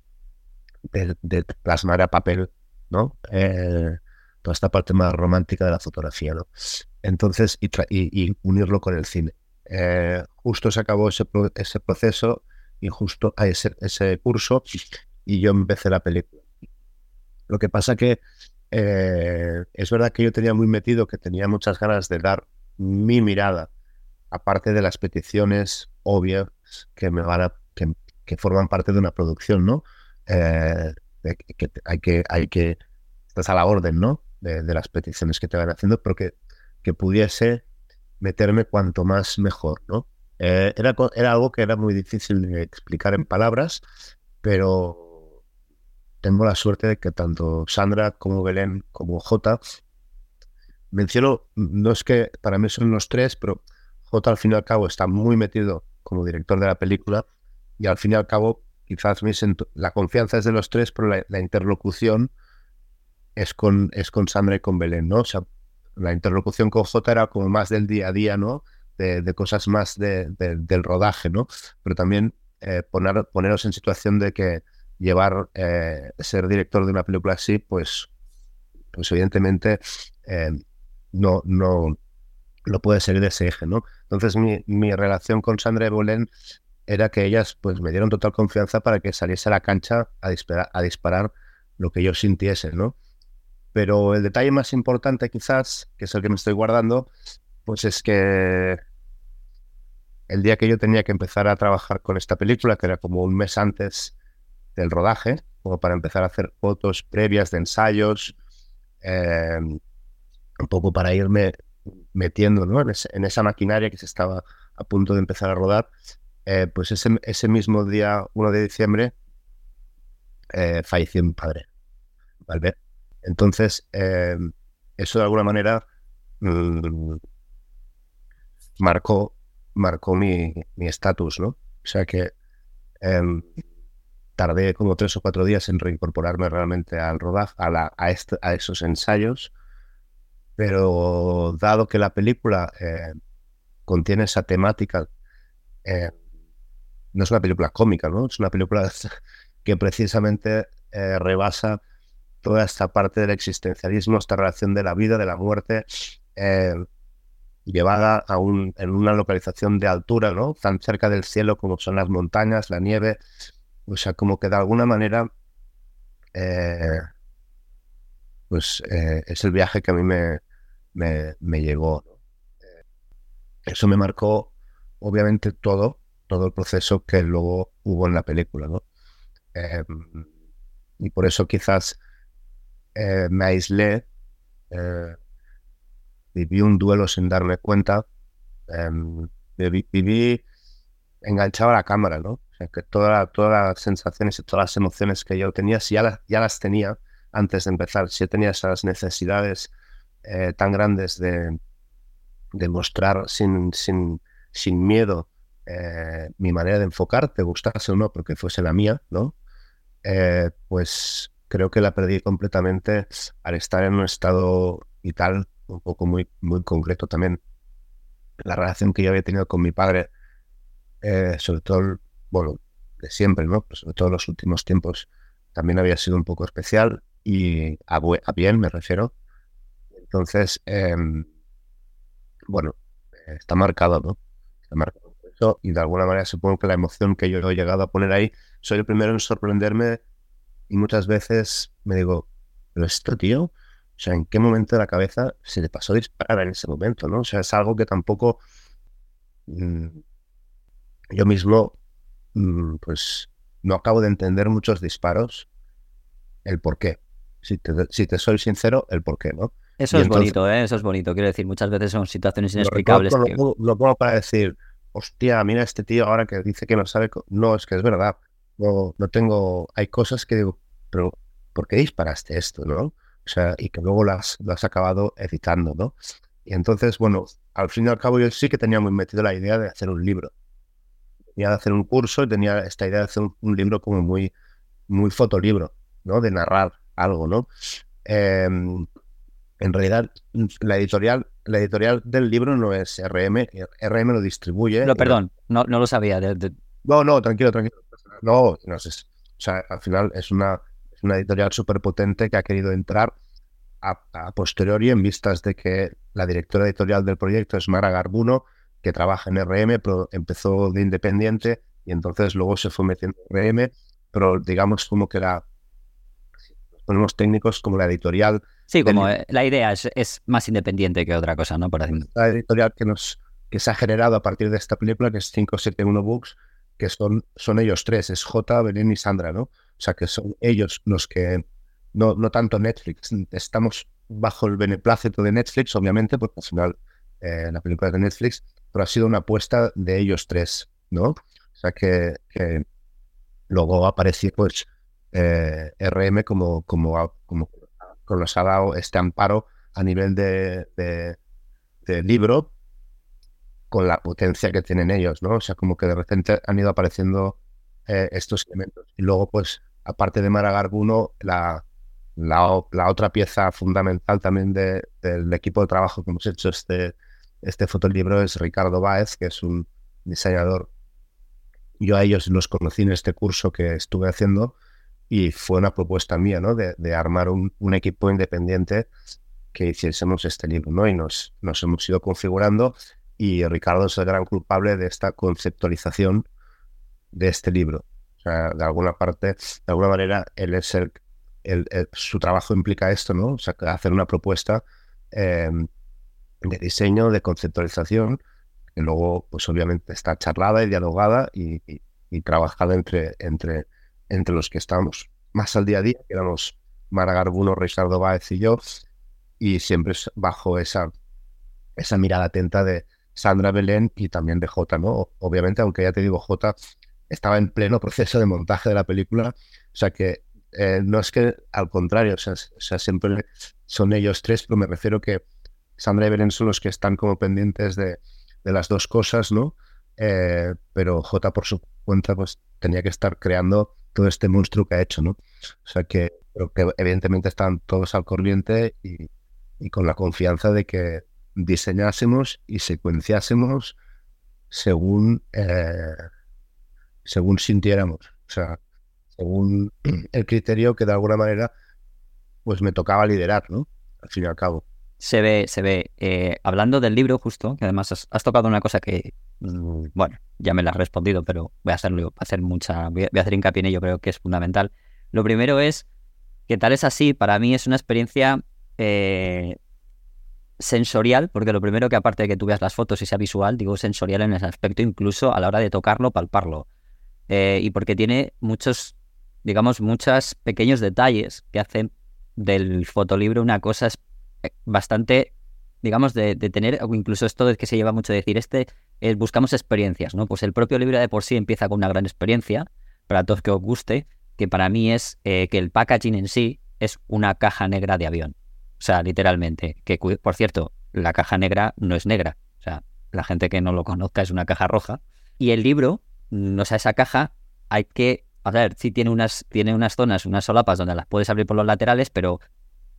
de, plasmar a papel, ¿no? Eh, toda esta parte más romántica de la fotografía, ¿no? Entonces, y, unirlo con el cine. Eh, justo se acabó ese, proceso y justo a ese, ese curso y yo empecé la película. Lo que pasa que eh, es verdad que yo tenía muy metido que tenía muchas ganas de dar mi mirada, aparte de las peticiones obvias que me van a, que, forman parte de una producción, ¿no? Eh, que hay que, hay que, estás a la orden, ¿no? De, las peticiones que te van haciendo, pero que, pudiese meterme cuanto más mejor, ¿no? Eh, era, era algo que era muy difícil de explicar en palabras, pero tengo la suerte de que tanto Sandra como Belén como J menciono, no es que para mí son los tres, pero J al fin y al cabo está muy metido como director de la película y al fin y al cabo quizás la confianza es de los tres, pero la, interlocución es con, es con Sandra y con Belén, ¿no? O sea, la interlocución con J era como más del día a día, ¿no? De, cosas más del rodaje, ¿no? Pero también eh, poner, poneros en situación de que llevar, eh, ser director de una película así, pues, pues evidentemente eh, no, no, lo puede ser de ese eje, ¿no? Entonces mi, mi relación con Sandra y Bolén era que ellas pues me dieron total confianza para que saliese a la cancha a disparar, a disparar lo que yo sintiese, ¿no? Pero el detalle más importante quizás, que es el que me estoy guardando, pues es que el día que yo tenía que empezar a trabajar con esta película, que era como un mes antes del rodaje, como para empezar a hacer fotos previas de ensayos, em, un poco para irme metiendo ¿no? en, esa maquinaria que se estaba a punto de empezar a rodar. Eh, pues ese, ese, mismo día, 1 de diciembre, eh, falleció mi padre, ¿vale? Entonces, em, eso de alguna manera mm, marcó, marcó mi estatus, ¿no? O sea que em, tardé como tres o cuatro días en reincorporarme realmente al rodaje, a, a, esos ensayos, pero dado que la película eh, contiene esa temática, eh, no es una película cómica, ¿no? Es una película que precisamente eh, rebasa toda esta parte del existencialismo, esta relación de la vida, de la muerte, llevada a un, en una localización de altura, ¿no? Tan cerca del cielo como son las montañas, la nieve, o sea, como que de alguna manera, eh, pues eh, es el viaje que a mí me, me, llegó. Eh, eso me marcó, obviamente, todo, todo el proceso que luego hubo en la película, ¿no? Y por eso quizás me aislé, viví un duelo sin darme cuenta, em, viví, enganchado a la cámara, ¿no? O sea, que toda, todas las sensaciones y todas las emociones que yo tenía, si ya, las tenía antes de empezar, si tenía esas necesidades eh, tan grandes de, de mostrar sin, sin, sin miedo eh, mi manera de enfocar, te gustase o no, porque fuese la mía, ¿no? Eh, pues creo que la perdí completamente al estar en un estado vital un poco muy, muy concreto también. La relación que yo había tenido con mi padre, eh, sobre todo, bueno, de siempre, ¿no? Pero sobre todo los últimos tiempos, también había sido un poco especial y a, bien me refiero. Entonces, em, bueno, está marcado, ¿no? Está marcado eso y de alguna manera supongo que la emoción que yo he llegado a poner ahí, soy el primero en sorprenderme y muchas veces me digo, pero esto, tío, o sea, ¿en qué momento de la cabeza se le pasó disparar en ese momento, no? O sea, es algo que tampoco mm, yo mismo, mm, pues, no acabo de entender muchos disparos, el por qué. Si te, si te soy sincero, el por qué, ¿no? Eso es bonito, ¿eh? Eso es bonito. Quiero decir, muchas veces son situaciones inexplicables. Lo, pongo para decir, hostia, mira este tío ahora que dice que no sabe. No, es que es verdad. No, no tengo. Hay cosas que digo, pero ¿por qué disparaste esto, no? O sea, y que luego las, las has acabado editando, ¿no? Y entonces, bueno, al fin y al cabo yo sí que tenía muy metido la idea de hacer un libro. Tenía de hacer un curso y tenía esta idea de hacer un, libro como muy, muy fotolibro, ¿no? De narrar algo, ¿no? Em, en realidad, la editorial, la editorial del libro no es RM, RM lo distribuye. No, perdón, no, no lo sabía. No, no, tranquilo, tranquilo. No, no sé. O sea, al final es una, es una editorial súper potente que ha querido entrar a, posteriori en vistas de que la directora editorial del proyecto es Mara Garbuno, que trabaja en RM, pero empezó de independiente y entonces luego se fue metiendo en RM, pero digamos como que la, ponemos técnicos como la editorial Sí, como eh, la idea es, más independiente que otra cosa, ¿no? Por La editorial que, nos, que se ha generado a partir de esta película, que es 571 Books, que son, son ellos tres, es J, Belén y Sandra, ¿no? O sea, que son ellos los que, no, no tanto Netflix, estamos bajo el beneplácito de Netflix, obviamente, porque al final eh, la película es de Netflix, pero ha sido una apuesta de ellos tres, ¿no? O sea, que, luego apareció, pues, eh, RM como, como, como que nos ha dado este amparo a nivel de, de, libro con la potencia que tienen ellos, ¿no? O sea, como que de repente han ido apareciendo eh, estos elementos. Y luego, pues, aparte de Maragarbuno, la, la, la otra pieza fundamental también de, del equipo de trabajo que hemos hecho este, este fotolibro es Ricardo Báez, que es un diseñador. Yo a ellos los conocí en este curso que estuve haciendo y fue una propuesta mía, ¿no? De, armar un, equipo independiente que hiciésemos este libro, ¿no? Y nos, nos hemos ido configurando y Ricardo es el gran culpable de esta conceptualización de este libro. O sea, de alguna parte, de alguna manera, él es el, su trabajo implica esto, ¿no? O sea, hacer una propuesta em, de diseño, de conceptualización, que luego, pues obviamente está charlada y dialogada y, trabajada entre, entre entre los que estábamos más al día a día, que éramos Mara Garbuno, Ricardo Báez y yo, y siempre bajo esa, esa mirada atenta de Sandra Belén y también de Jota, ¿no? Obviamente, aunque ya te digo, Jota estaba en pleno proceso de montaje de la película, o sea que eh, no es que al contrario, o sea, siempre son ellos tres, pero me refiero que Sandra y Belén son los que están como pendientes de, las dos cosas, ¿no? Eh, pero Jota por su cuenta pues tenía que estar creando todo este monstruo que ha hecho, ¿no? O sea que evidentemente están todos al corriente y, con la confianza de que diseñásemos y secuenciásemos según, eh, según sintiéramos, o sea, según el criterio que de alguna manera pues me tocaba liderar, ¿no? Al fin y al cabo. Se ve, se ve. Eh, hablando del libro, justo, que además has, tocado una cosa que, mm, bueno, ya me la has respondido, pero voy a hacerlo, hacer mucha, voy a hacer hincapié en ello, creo que es fundamental. Lo primero es que tal es así, para mí es una experiencia eh, sensorial, porque lo primero que aparte de que tú veas las fotos y sea visual, digo sensorial en ese aspecto, incluso a la hora de tocarlo, palparlo. Eh, y porque tiene muchos, digamos, muchos pequeños detalles que hacen del fotolibro una cosa eh, bastante, digamos, de, tener, o incluso esto de que se lleva mucho a decir, este, es buscamos experiencias, ¿no? Pues el propio libro de por sí empieza con una gran experiencia, para todos que os guste, que para mí es eh, que el packaging en sí es una caja negra de avión. O sea, literalmente. Que, por cierto, la caja negra no es negra. O sea, la gente que no lo conozca es una caja roja. Y el libro, mm, o sea, esa caja hay que, a ver, sí tiene unas, tiene unas zonas, unas solapas donde las puedes abrir por los laterales, pero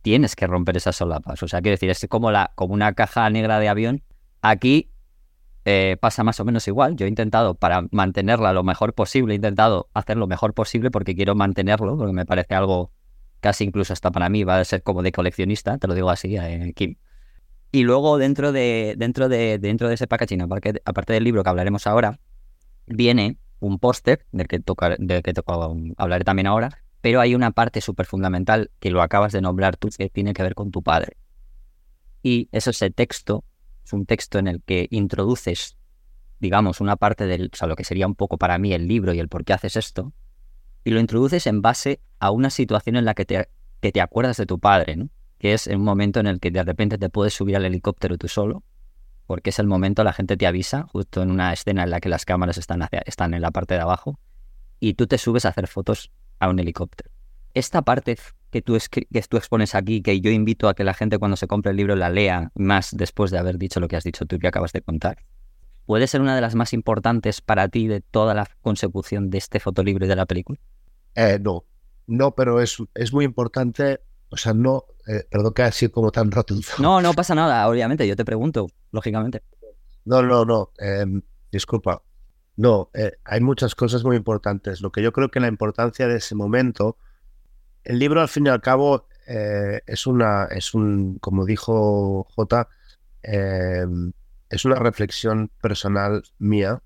tienes que romper esas solapas. O sea, quiero decir, es como, la, como una caja negra de avión. Aquí eh, pasa más o menos igual. Yo he intentado, para mantenerla lo mejor posible, he intentado hacer lo mejor posible porque quiero mantenerlo, porque me parece algo casi incluso hasta para mí va a ser como de coleccionista, te lo digo así, eh, Kim. Y luego dentro de, dentro de, dentro de ese packaging, aparte, aparte del libro que hablaremos ahora, viene un póster del que toca, del que toca, hablaré también ahora, pero hay una parte súper fundamental que lo acabas de nombrar tú, que tiene que ver con tu padre. Y es el texto, es un texto en el que introduces, digamos, una parte del, o lo que sería un poco para mí el libro y el por qué haces esto, y lo introduces en base a una situación en la que te, que te acuerdas de tu padre, ¿no? Que es un momento en el que de repente te puedes subir al helicóptero tú solo, porque es el momento, la gente te avisa, justo en una escena en la que las cámaras están, hacia, están en la parte de abajo, y tú te subes a hacer fotos a un helicóptero. Esta parte que tú, que tú expones aquí, que yo invito a que la gente cuando se compre el libro la lea más después de haber dicho lo que has dicho tú que acabas de contar, puede ser una de las más importantes para ti de toda la consecución de este fotolibro y de la película. Eh, no, no, pero es, es muy importante, o sea, no, eh, perdón que sido como tan rotundo. No, no pasa nada, obviamente, yo te pregunto, lógicamente. No, no, no, em, disculpa, no, eh, hay muchas cosas muy importantes. Lo que yo creo que la importancia de ese momento, el libro al fin y al cabo eh, es una, es un, como dijo J, em, es una reflexión personal mía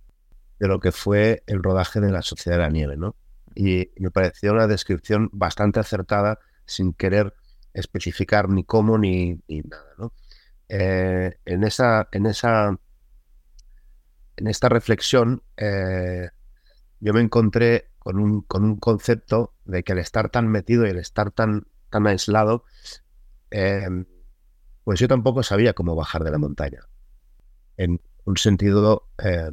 de lo que fue el rodaje de la Sociedad de la Nieve, ¿no? Y me pareció una descripción bastante acertada, sin querer especificar ni cómo ni, nada, ¿no? Eh, en esa, en esa en esta reflexión eh, yo me encontré con un, con un concepto de que al estar tan metido y al estar tan, tan aislado, em, pues yo tampoco sabía cómo bajar de la montaña. En un sentido eh,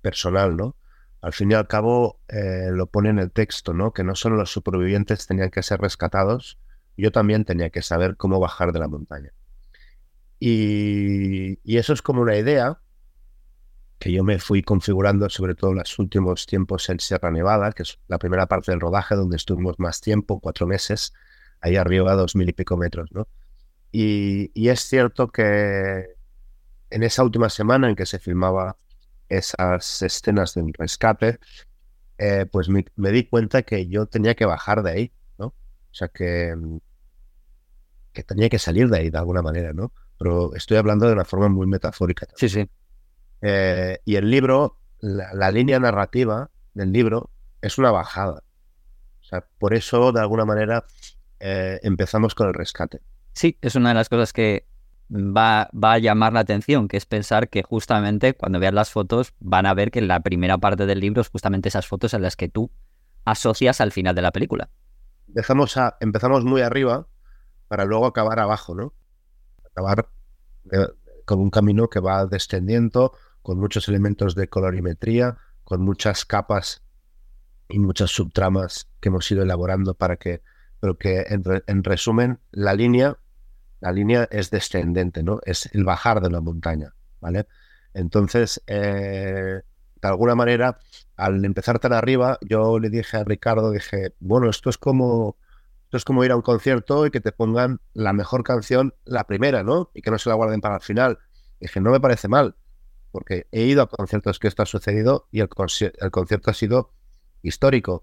personal, ¿no? Al fin y al cabo eh, lo pone en el texto, ¿no? Que no solo los supervivientes tenían que ser rescatados, yo también tenía que saber cómo bajar de la montaña. Y, eso es como una idea que yo me fui configurando sobre todo en los últimos tiempos en Sierra Nevada, que es la primera parte del rodaje donde estuvimos más tiempo, cuatro meses, ahí arriba a dos mil y pico metros, ¿no? Y, es cierto que en esa última semana en que se filmaba esas escenas del rescate, eh, pues me, di cuenta que yo tenía que bajar de ahí, ¿no? O sea, que, que tenía que salir de ahí de alguna manera, ¿no? Pero estoy hablando de una forma muy metafórica. Sí, sí. Eh, y el libro, la, línea narrativa del libro es una bajada. O sea, por eso, de alguna manera, eh, empezamos con el rescate. Sí, es una de las cosas que va, va, a llamar la atención, que es pensar que justamente cuando veas las fotos van a ver que la primera parte del libro es justamente esas fotos en las que tú asocias al final de la película. Empezamos, a, empezamos muy arriba para luego acabar abajo, ¿no? Acabar con un camino que va descendiendo con muchos elementos de colorimetría, con muchas capas y muchas subtramas que hemos ido elaborando para que, pero que en, resumen, la línea, la línea es descendente, ¿no? Es el bajar de la montaña, ¿vale? Entonces, eh, de alguna manera, al empezar tan arriba, yo le dije a Ricardo, dije, bueno, esto es como, esto es como ir a un concierto y que te pongan la mejor canción, la primera, ¿no? Y que no se la guarden para el final. dije, no me parece mal, porque he ido a conciertos que esto ha sucedido y el, concierto ha sido histórico.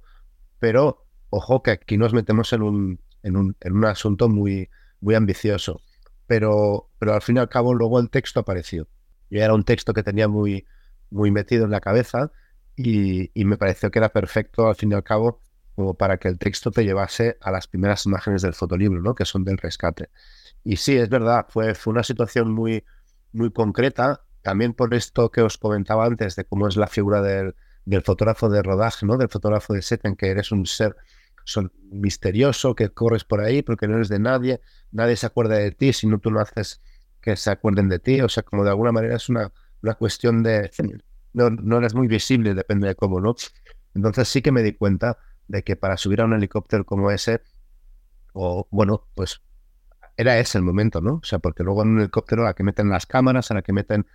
Pero ojo que aquí nos metemos en un, en un, en un asunto muy, muy ambicioso. Pero, pero al fin y al cabo luego el texto apareció. Y era un texto que tenía muy, muy metido en la cabeza y, me pareció que era perfecto al fin y al cabo como para que el texto te llevase a las primeras imágenes del fotolibro, ¿no? que son del rescate. Y sí, es verdad, fue, fue una situación muy, muy concreta también por esto que os comentaba antes de cómo es la figura del, fotógrafo de rodaje, ¿no? Del fotógrafo de set en que eres un ser son, misterioso, que corres por ahí porque no eres de nadie, nadie se acuerda de ti, si no tú no haces que se acuerden de ti, o sea, como de alguna manera es una, una cuestión de... No, no eres muy visible, depende de cómo, ¿no? Entonces sí que me di cuenta de que para subir a un helicóptero como ese, o bueno, pues era, ese el momento, ¿no? O sea, porque luego en un helicóptero a la que meten las cámaras, a la que meten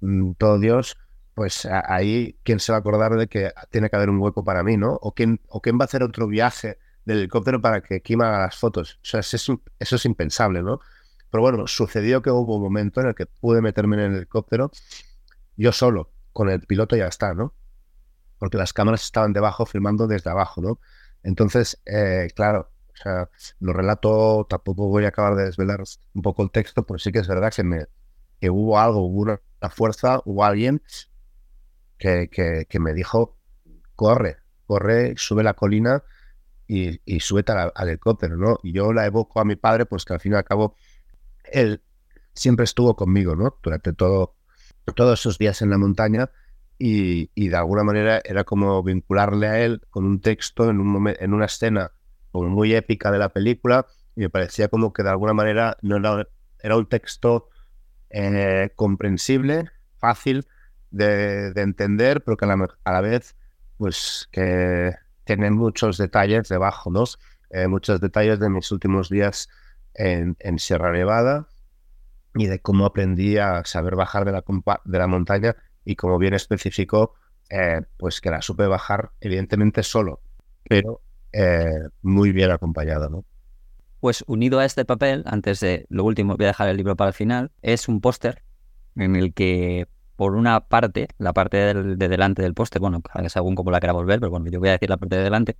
mm, todo Dios, pues ahí, ¿quién se va a acordar de que tiene que haber un hueco para mí, ¿no? O quién, o quién va a hacer otro viaje del helicóptero para que Kima haga las fotos. O sea, eso, es impensable, ¿no? Pero bueno, sucedió que hubo un momento en el que pude meterme en el helicóptero yo solo, con el piloto ya está, ¿no? Porque las cámaras estaban debajo filmando desde abajo, ¿no? Entonces, eh, claro, o sea, lo relato, tampoco voy a acabar de desvelar un poco el texto, pero sí que es verdad que, me, que hubo algo, hubo una, fuerza, hubo alguien que, me dijo, corre, corre, sube la colina y, y súbete al, helicóptero, ¿no? Y yo la evoco a mi padre, pues que al fin y al cabo él siempre estuvo conmigo, ¿no? Durante todo, todos esos días en la montaña y, de alguna manera era como vincularle a él con un texto en, un en una escena como muy épica de la película y me parecía como que de alguna manera no era, era un texto eh, comprensible, fácil de, de, entender, pero que a la, vez pues que tiene muchos detalles debajo, ¿no? Eh, muchos detalles de mis últimos días en, Sierra Nevada y de cómo aprendí a saber bajar de la, de la montaña y como bien especificó, eh, pues que la supe bajar evidentemente solo, pero eh, muy bien acompañado, ¿no? Pues unido a este papel, antes de lo último, voy a dejar el libro para el final, es un póster en el que por una parte, la parte de delante del póster, bueno, según como la quiera volver, pero bueno, yo voy a decir la parte de delante,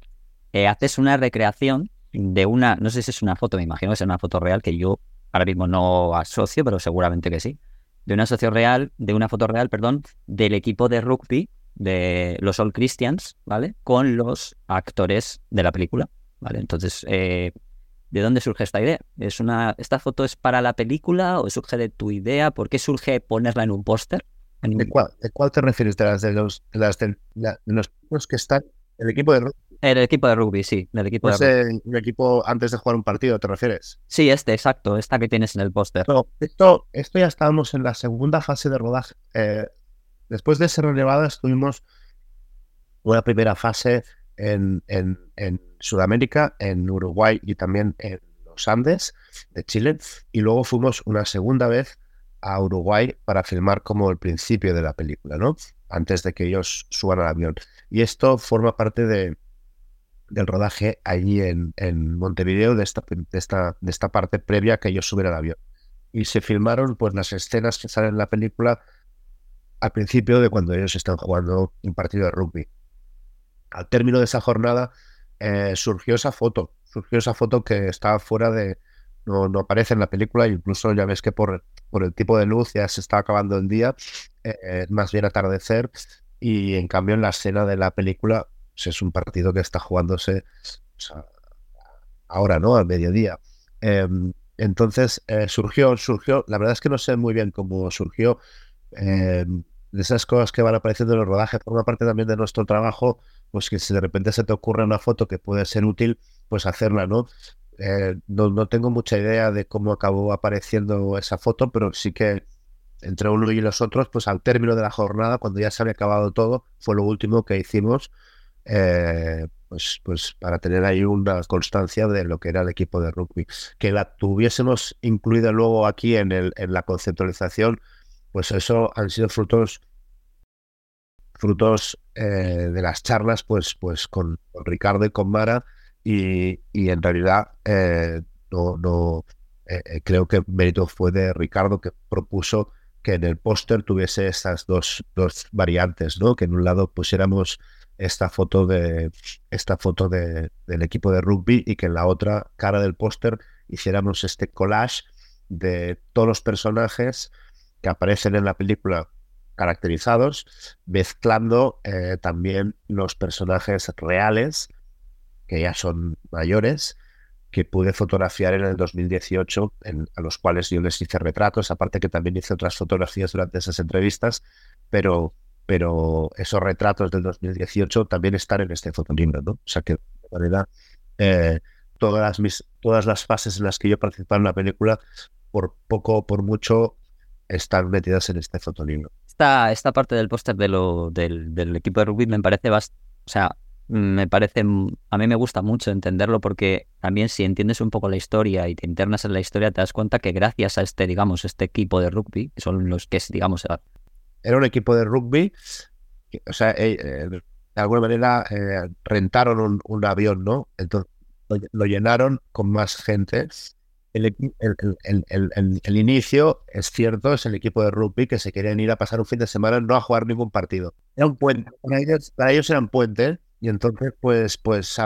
eh, haces una recreación de una, no sé si es una foto, me imagino que es una foto real que yo ahora mismo no asocio, pero seguramente que sí, de una socio real, de una foto real, perdón, del equipo de rugby de los All Christians, ¿vale? Con los actores de la película, ¿vale? Entonces, eh, ¿de dónde surge esta idea? ¿Es una, ¿Esta foto es para la película o surge de tu idea? ¿Por qué surge ponerla en un póster? ¿De, cuál, ¿De cuál te refieres? ¿De las de los, de las de, los que están el equipo de rugby? El equipo de rugby, sí. El equipo pues de el equipo antes de jugar un partido, ¿te refieres? Sí, este, exacto. Esta que tienes en el póster. esto, esto ya estábamos en la segunda fase de rodaje. Eh, después de ser relevada, estuvimos una primera fase en, en, en, Sudamérica, en Uruguay y también en los Andes de Chile. Y luego fuimos una segunda vez a Uruguay para filmar como el principio de la película, ¿no? Antes de que ellos suban al avión. Y esto forma parte de, del rodaje allí en, en Montevideo de esta, de, esta, de esta parte previa que ellos suben al avión. Y se filmaron pues las escenas que salen en la película al principio de cuando ellos están jugando un partido de rugby. Al término de esa jornada eh, surgió esa foto, surgió esa foto que estaba fuera de, no, no aparece en la película, incluso ya ves que por, por el tipo de luz ya se está acabando el día, eh, más bien atardecer, y en cambio en la escena de la película es un partido que está jugándose ahora, ¿no? Al mediodía. Em, entonces eh, surgió, surgió, la verdad es que no sé muy bien cómo surgió. Em, de esas cosas que van apareciendo en el rodaje, forma parte también de nuestro trabajo, pues que si de repente se te ocurre una foto que puede ser útil, pues hacerla, ¿no? Eh, no, no, tengo mucha idea de cómo acabó apareciendo esa foto, pero sí que entre uno y los otros, pues al término de la jornada, cuando ya se había acabado todo, fue lo último que hicimos eh, pues, pues para tener ahí una constancia de lo que era el equipo de rugby. Que la tuviésemos incluida luego aquí en, el, en la conceptualización, pues eso han sido frutos frutos eh, de las charlas pues, pues con, Ricardo y con Mara y, y en realidad eh, no, no creo que mérito fue de Ricardo que propuso que en el póster tuviese estas dos, dos variantes, ¿no? Que en un lado pusiéramos esta foto de esta foto de, del equipo de rugby y que en la otra cara del póster hiciéramos este collage de todos los personajes que aparecen en la película caracterizados, mezclando eh, también los personajes reales, que ya son mayores, que pude fotografiar en el 2018, en, a los cuales yo les hice retratos, aparte que también hice otras fotografías durante esas entrevistas, pero pero esos retratos del 2018 también están en este fotolibro, ¿no? O sea que, de verdad, eh, todas, mis, todas las fases en las que yo participado en la película, por poco o por mucho, están metidas en este fotolibro. Esta, esta parte del póster de del, del, equipo de rugby me parece, bast o sea, me parece, a mí me gusta mucho entenderlo porque también si entiendes un poco la historia y te internas en la historia, te das cuenta que gracias a este, digamos, este equipo de rugby, que son los que digamos, era un equipo de rugby, o sea, eh, eh, de alguna manera eh, rentaron un, avión, ¿no? Entonces lo, llenaron con más gente. El, el, inicio, es cierto, es el equipo de rugby que se querían ir a pasar un fin de semana no a jugar ningún partido. Era un puente. Para ellos, para ellos era un puente y entonces, pues, pues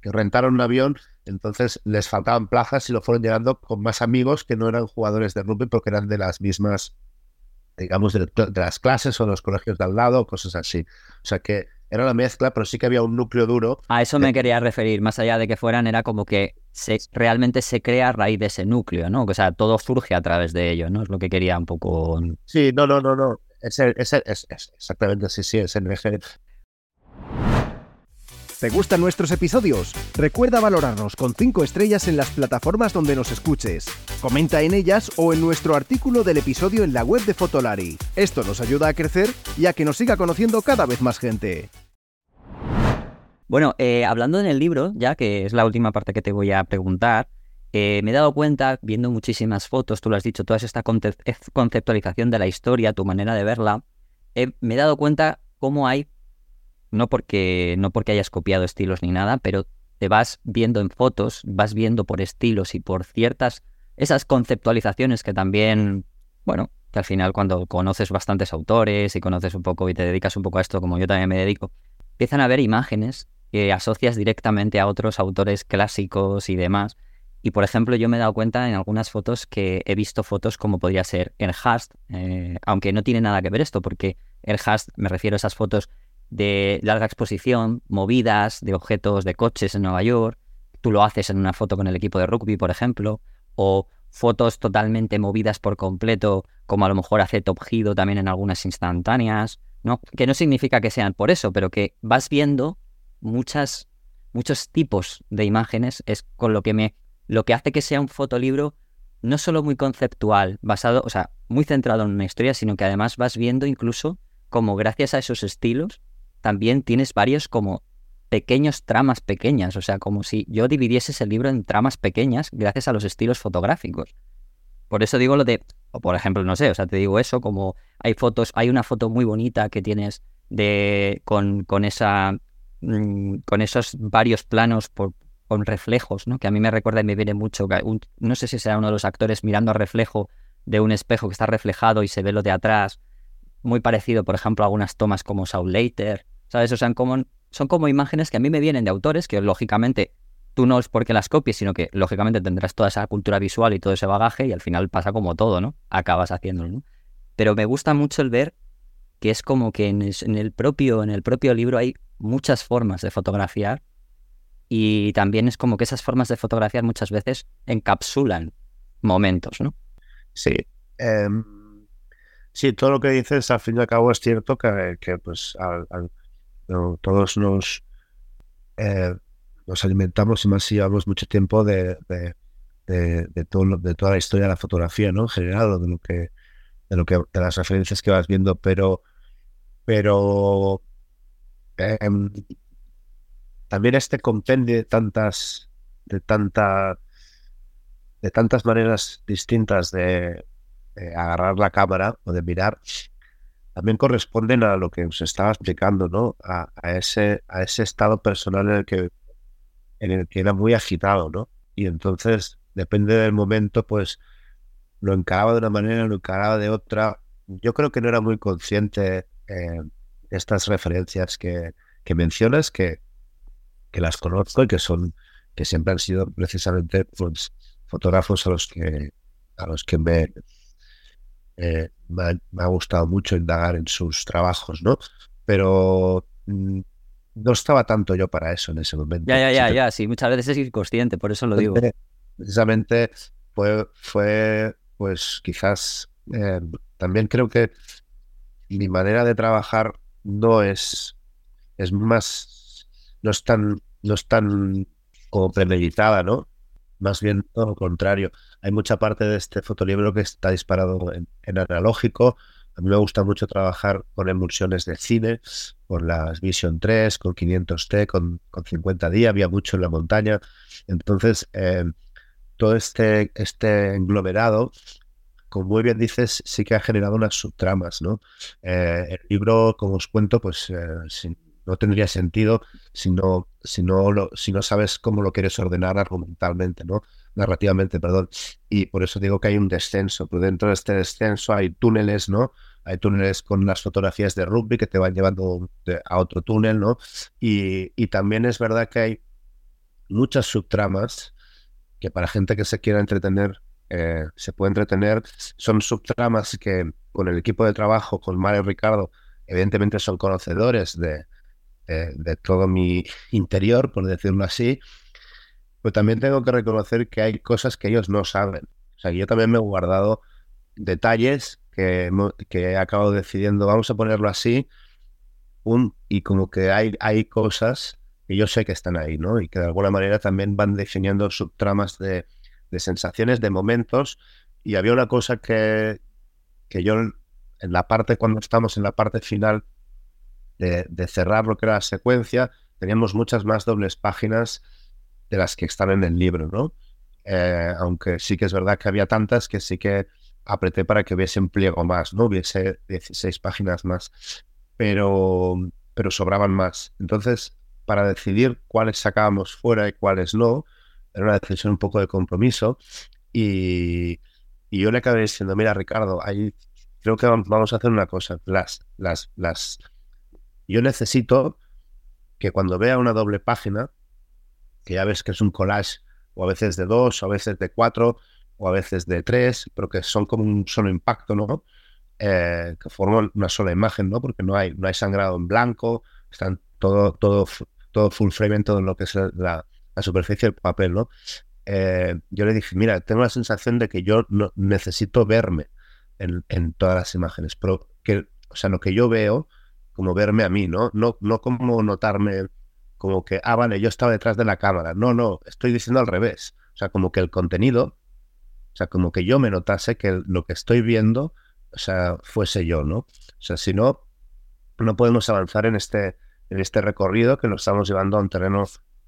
que rentaron un avión, entonces les faltaban plazas y lo fueron llenando con más amigos que no eran jugadores de rugby porque eran de las mismas, digamos, de, las clases o de los colegios de al lado, cosas así. O sea que era la mezcla, pero sí que había un núcleo duro. A eso me quería referir, más allá de que fueran, era como que se, realmente se crea a raíz de ese núcleo, ¿no? O sea, todo surge a través de ello, ¿no? Es lo que quería un poco... Sí, no, no, no, no. Es, es, es, exactamente, sí, sí, es el ¿Te gustan nuestros episodios? Recuerda valorarnos con 5 estrellas en las plataformas donde nos escuches. Comenta en ellas o en nuestro artículo del episodio en la web de Fotolari. Esto nos ayuda a crecer y a que nos siga conociendo cada vez más gente. Bueno, eh, hablando en el libro, ya que es la última parte que te voy a preguntar, eh, me he dado cuenta, viendo muchísimas fotos, tú lo has dicho, toda esta conceptualización de la historia, tu manera de verla, eh, me he dado cuenta cómo hay no porque, no porque hayas copiado estilos ni nada, pero te vas viendo en fotos, vas viendo por estilos y por ciertas, esas conceptualizaciones que también, bueno, que al final cuando conoces bastantes autores y conoces un poco y te dedicas un poco a esto, como yo también me dedico, empiezan a haber imágenes que asocias directamente a otros autores clásicos y demás. Y por ejemplo, yo me he dado cuenta en algunas fotos que he visto fotos como podría ser el Hast, eh, aunque no tiene nada que ver esto, porque el Hast, me refiero a esas fotos de larga exposición, movidas de objetos de coches en Nueva York. Tú lo haces en una foto con el equipo de rugby, por ejemplo, o fotos totalmente movidas por completo, como a lo mejor hace Top Gido también en algunas instantáneas, ¿no? Que no significa que sean por eso, pero que vas viendo muchos tipos de imágenes, es con lo que me, lo que hace que sea un fotolibro no solo muy conceptual, basado, o sea, muy centrado en una historia, sino que además vas viendo incluso como gracias a esos estilos también tienes varios como pequeños tramas pequeñas, o sea, como si yo dividiese ese libro en tramas pequeñas gracias a los estilos fotográficos. Por eso digo lo de, o por ejemplo, no sé, o sea, te digo eso, como hay fotos, hay una foto muy bonita que tienes de con, con esa mm, con esos varios planos por, con reflejos, ¿no? Que a mí me recuerda y me viene mucho, no sé si será uno de los actores mirando al reflejo de un espejo que está reflejado y se ve lo de atrás, muy parecido, por ejemplo, a algunas tomas como Saul Later, ¿Sabes? O sea, como, son como imágenes que a mí me vienen de autores que lógicamente tú no es porque las copies, sino que lógicamente tendrás toda esa cultura visual y todo ese bagaje y al final pasa como todo, ¿no? Acabas haciéndolo, ¿no? Pero me gusta mucho el ver que es como que en el, propio, en el propio libro hay muchas formas de fotografiar y también es como que esas formas de fotografiar muchas veces encapsulan momentos, ¿no? Sí. Em, sí, todo lo que dices al fin y al cabo es cierto que, pues al todos nos, eh, nos alimentamos y más si llevamos mucho tiempo de, de, todo, de toda la historia de la fotografía, ¿no? En general, de lo que, de lo que, de las referencias que vas viendo, pero, pero em, también este compendio de tantas, de tanta, de tantas maneras distintas de agarrar la cámara o de mirar, también corresponden a lo que os estaba explicando, ¿no? A, ese, a ese estado personal en el, que, en el que era muy agitado, ¿no? Y entonces, depende del momento, pues lo encaraba de una manera, lo encaraba de otra. Yo creo que no era muy consciente eh, estas referencias que, que mencionas, que, que las conozco y que son, que siempre han sido precisamente pues, fotógrafos a los que a los que me, eh, me, ha, gustado mucho indagar en sus trabajos, ¿no? Pero mm, no estaba tanto yo para eso en ese momento. Ya, ya, ya, ya, sí, muchas veces es inconsciente, por eso lo digo. Precisamente fue, fue pues quizás, eh, también creo que mi manera de trabajar no es, es más, no es tan, no es tan como premeditada, ¿no? Más bien todo lo contrario hay mucha parte de este fotolibro que está disparado en, analógico, A mí me gusta mucho trabajar con emulsiones de cine, con las Vision 3, con 500T, con, con 50D, había mucho en la montaña. Entonces, eh, todo este, este englomerado, como muy bien dices, sí que ha generado unas subtramas, ¿no? Eh, el libro, como os cuento, pues eh, no tendría sentido si no, si, no si no sabes cómo lo quieres ordenar argumentalmente, ¿no? narrativamente, perdón. Y por eso digo que hay un descenso. Pero dentro de este descenso hay túneles, ¿no? Hay túneles con las fotografías de rugby que te van llevando a otro túnel, ¿no? Y, y también es verdad que hay muchas subtramas que para gente que se quiera entretener eh, se puede entretener. Son subtramas que con el equipo de trabajo, con Mario y Ricardo, evidentemente son conocedores de, de, todo mi interior, por decirlo así, pero también tengo que reconocer que hay cosas que ellos no saben. O sea, yo también me he guardado detalles que, que he acabado decidiendo, vamos a ponerlo así, y como que hay, hay cosas que yo sé que están ahí, ¿no? Y que de alguna manera también van definiendo subtramas de, de sensaciones, de momentos. Y había una cosa que, que yo en la parte, cuando estamos en la parte final de, cerrar lo que era la secuencia, teníamos muchas más dobles páginas de las que están en el libro, ¿no? Eh, aunque sí que es verdad que había tantas que sí que apreté para que hubiese un pliego más, ¿no? Hubiese 16 páginas más, pero, pero sobraban más. Entonces, para decidir cuáles sacábamos fuera y cuáles no, era una decisión un poco de compromiso y, y yo le acabé diciendo, mira Ricardo, ahí creo que vamos a hacer una cosa, las, las, las, yo necesito que cuando vea una doble página, que ya ves que es un collage o a veces de dos, o a veces de cuatro, o a veces de tres, pero que son como un solo impacto, ¿no? Eh, que forman una sola imagen, ¿no? Porque no hay, no hay sangrado en blanco, están todo, todo, todo full frame en todo lo que es la, la superficie del papel, ¿no? Eh, yo le dije, mira, tengo la sensación de que yo no, necesito verme en, en, todas las imágenes, pero que, o sea, lo que yo veo, como verme a mí, ¿no? No, no como notarme como que, ah, vale, yo estaba detrás de la cámara. No, no, estoy diciendo al revés. O sea, como que el contenido, o sea, como que yo me notase que lo que estoy viendo, o sea, fuese yo, ¿no? O sea, si no, no podemos avanzar en este, en este recorrido que nos estamos llevando a un terreno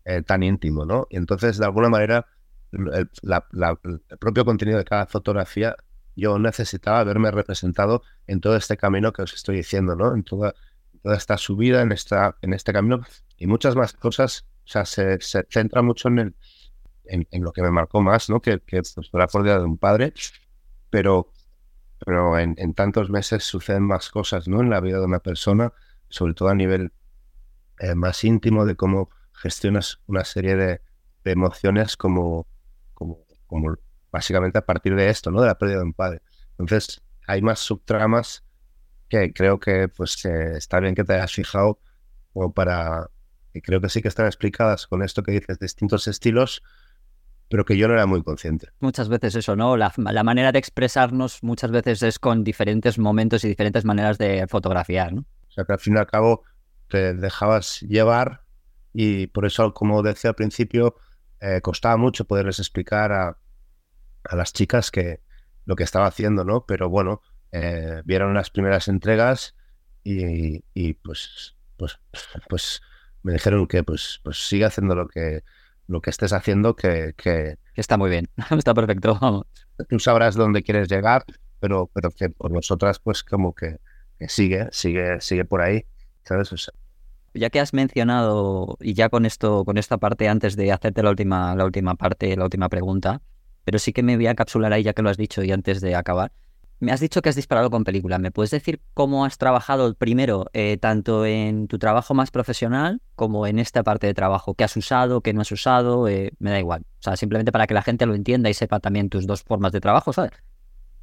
eh, tan íntimo, ¿no? Y entonces, de alguna manera, el, el propio contenido de cada fotografía, yo necesitaba verme representado en todo este camino que os estoy diciendo, ¿no? En toda, toda esta subida, en, esta, en este camino y muchas más cosas. O sea, se, se centra mucho en, el, en, lo que me marcó más, ¿no? Que, que la pérdida de un padre, pero, pero en, en, tantos meses suceden más cosas, ¿no? En la vida de una persona, sobre todo a nivel eh, más íntimo de cómo gestionas una serie de, de emociones como, como, como básicamente a partir de esto, ¿no? De la pérdida de un padre. Entonces, hay más subtramas que creo que pues que está bien que te hayas fijado como para que creo que sí que están explicadas con esto que dices, distintos estilos, pero que yo no era muy consciente. Muchas veces eso, ¿no? La, la, manera de expresarnos muchas veces es con diferentes momentos y diferentes maneras de fotografiar, ¿no? O sea, que al fin y al cabo te dejabas llevar y por eso, como decía al principio, eh, costaba mucho poderles explicar a, a, las chicas que lo que estaba haciendo, ¿no? Pero bueno, eh, vieron las primeras entregas y, y pues, pues, pues me dijeron que pues, pues sigue haciendo lo que, lo que estés haciendo, que, que... Está muy bien, está perfecto, vamos. Tú sabrás dónde quieres llegar, pero, pero que por nosotras pues como que, que sigue, sigue, sigue por ahí, ¿sabes? O sea, ya que has mencionado, y ya con esto, con esta parte, antes de hacerte la última, la última parte, la última pregunta, pero sí que me voy a capsular ahí ya que lo has dicho y antes de acabar. Me has dicho que has disparado con película. ¿Me puedes decir cómo has trabajado primero, eh, tanto en tu trabajo más profesional como en esta parte de trabajo? ¿Qué has usado, qué no has usado? Eh, me da igual. O sea, simplemente para que la gente lo entienda y sepa también tus dos formas de trabajo, ¿sabes?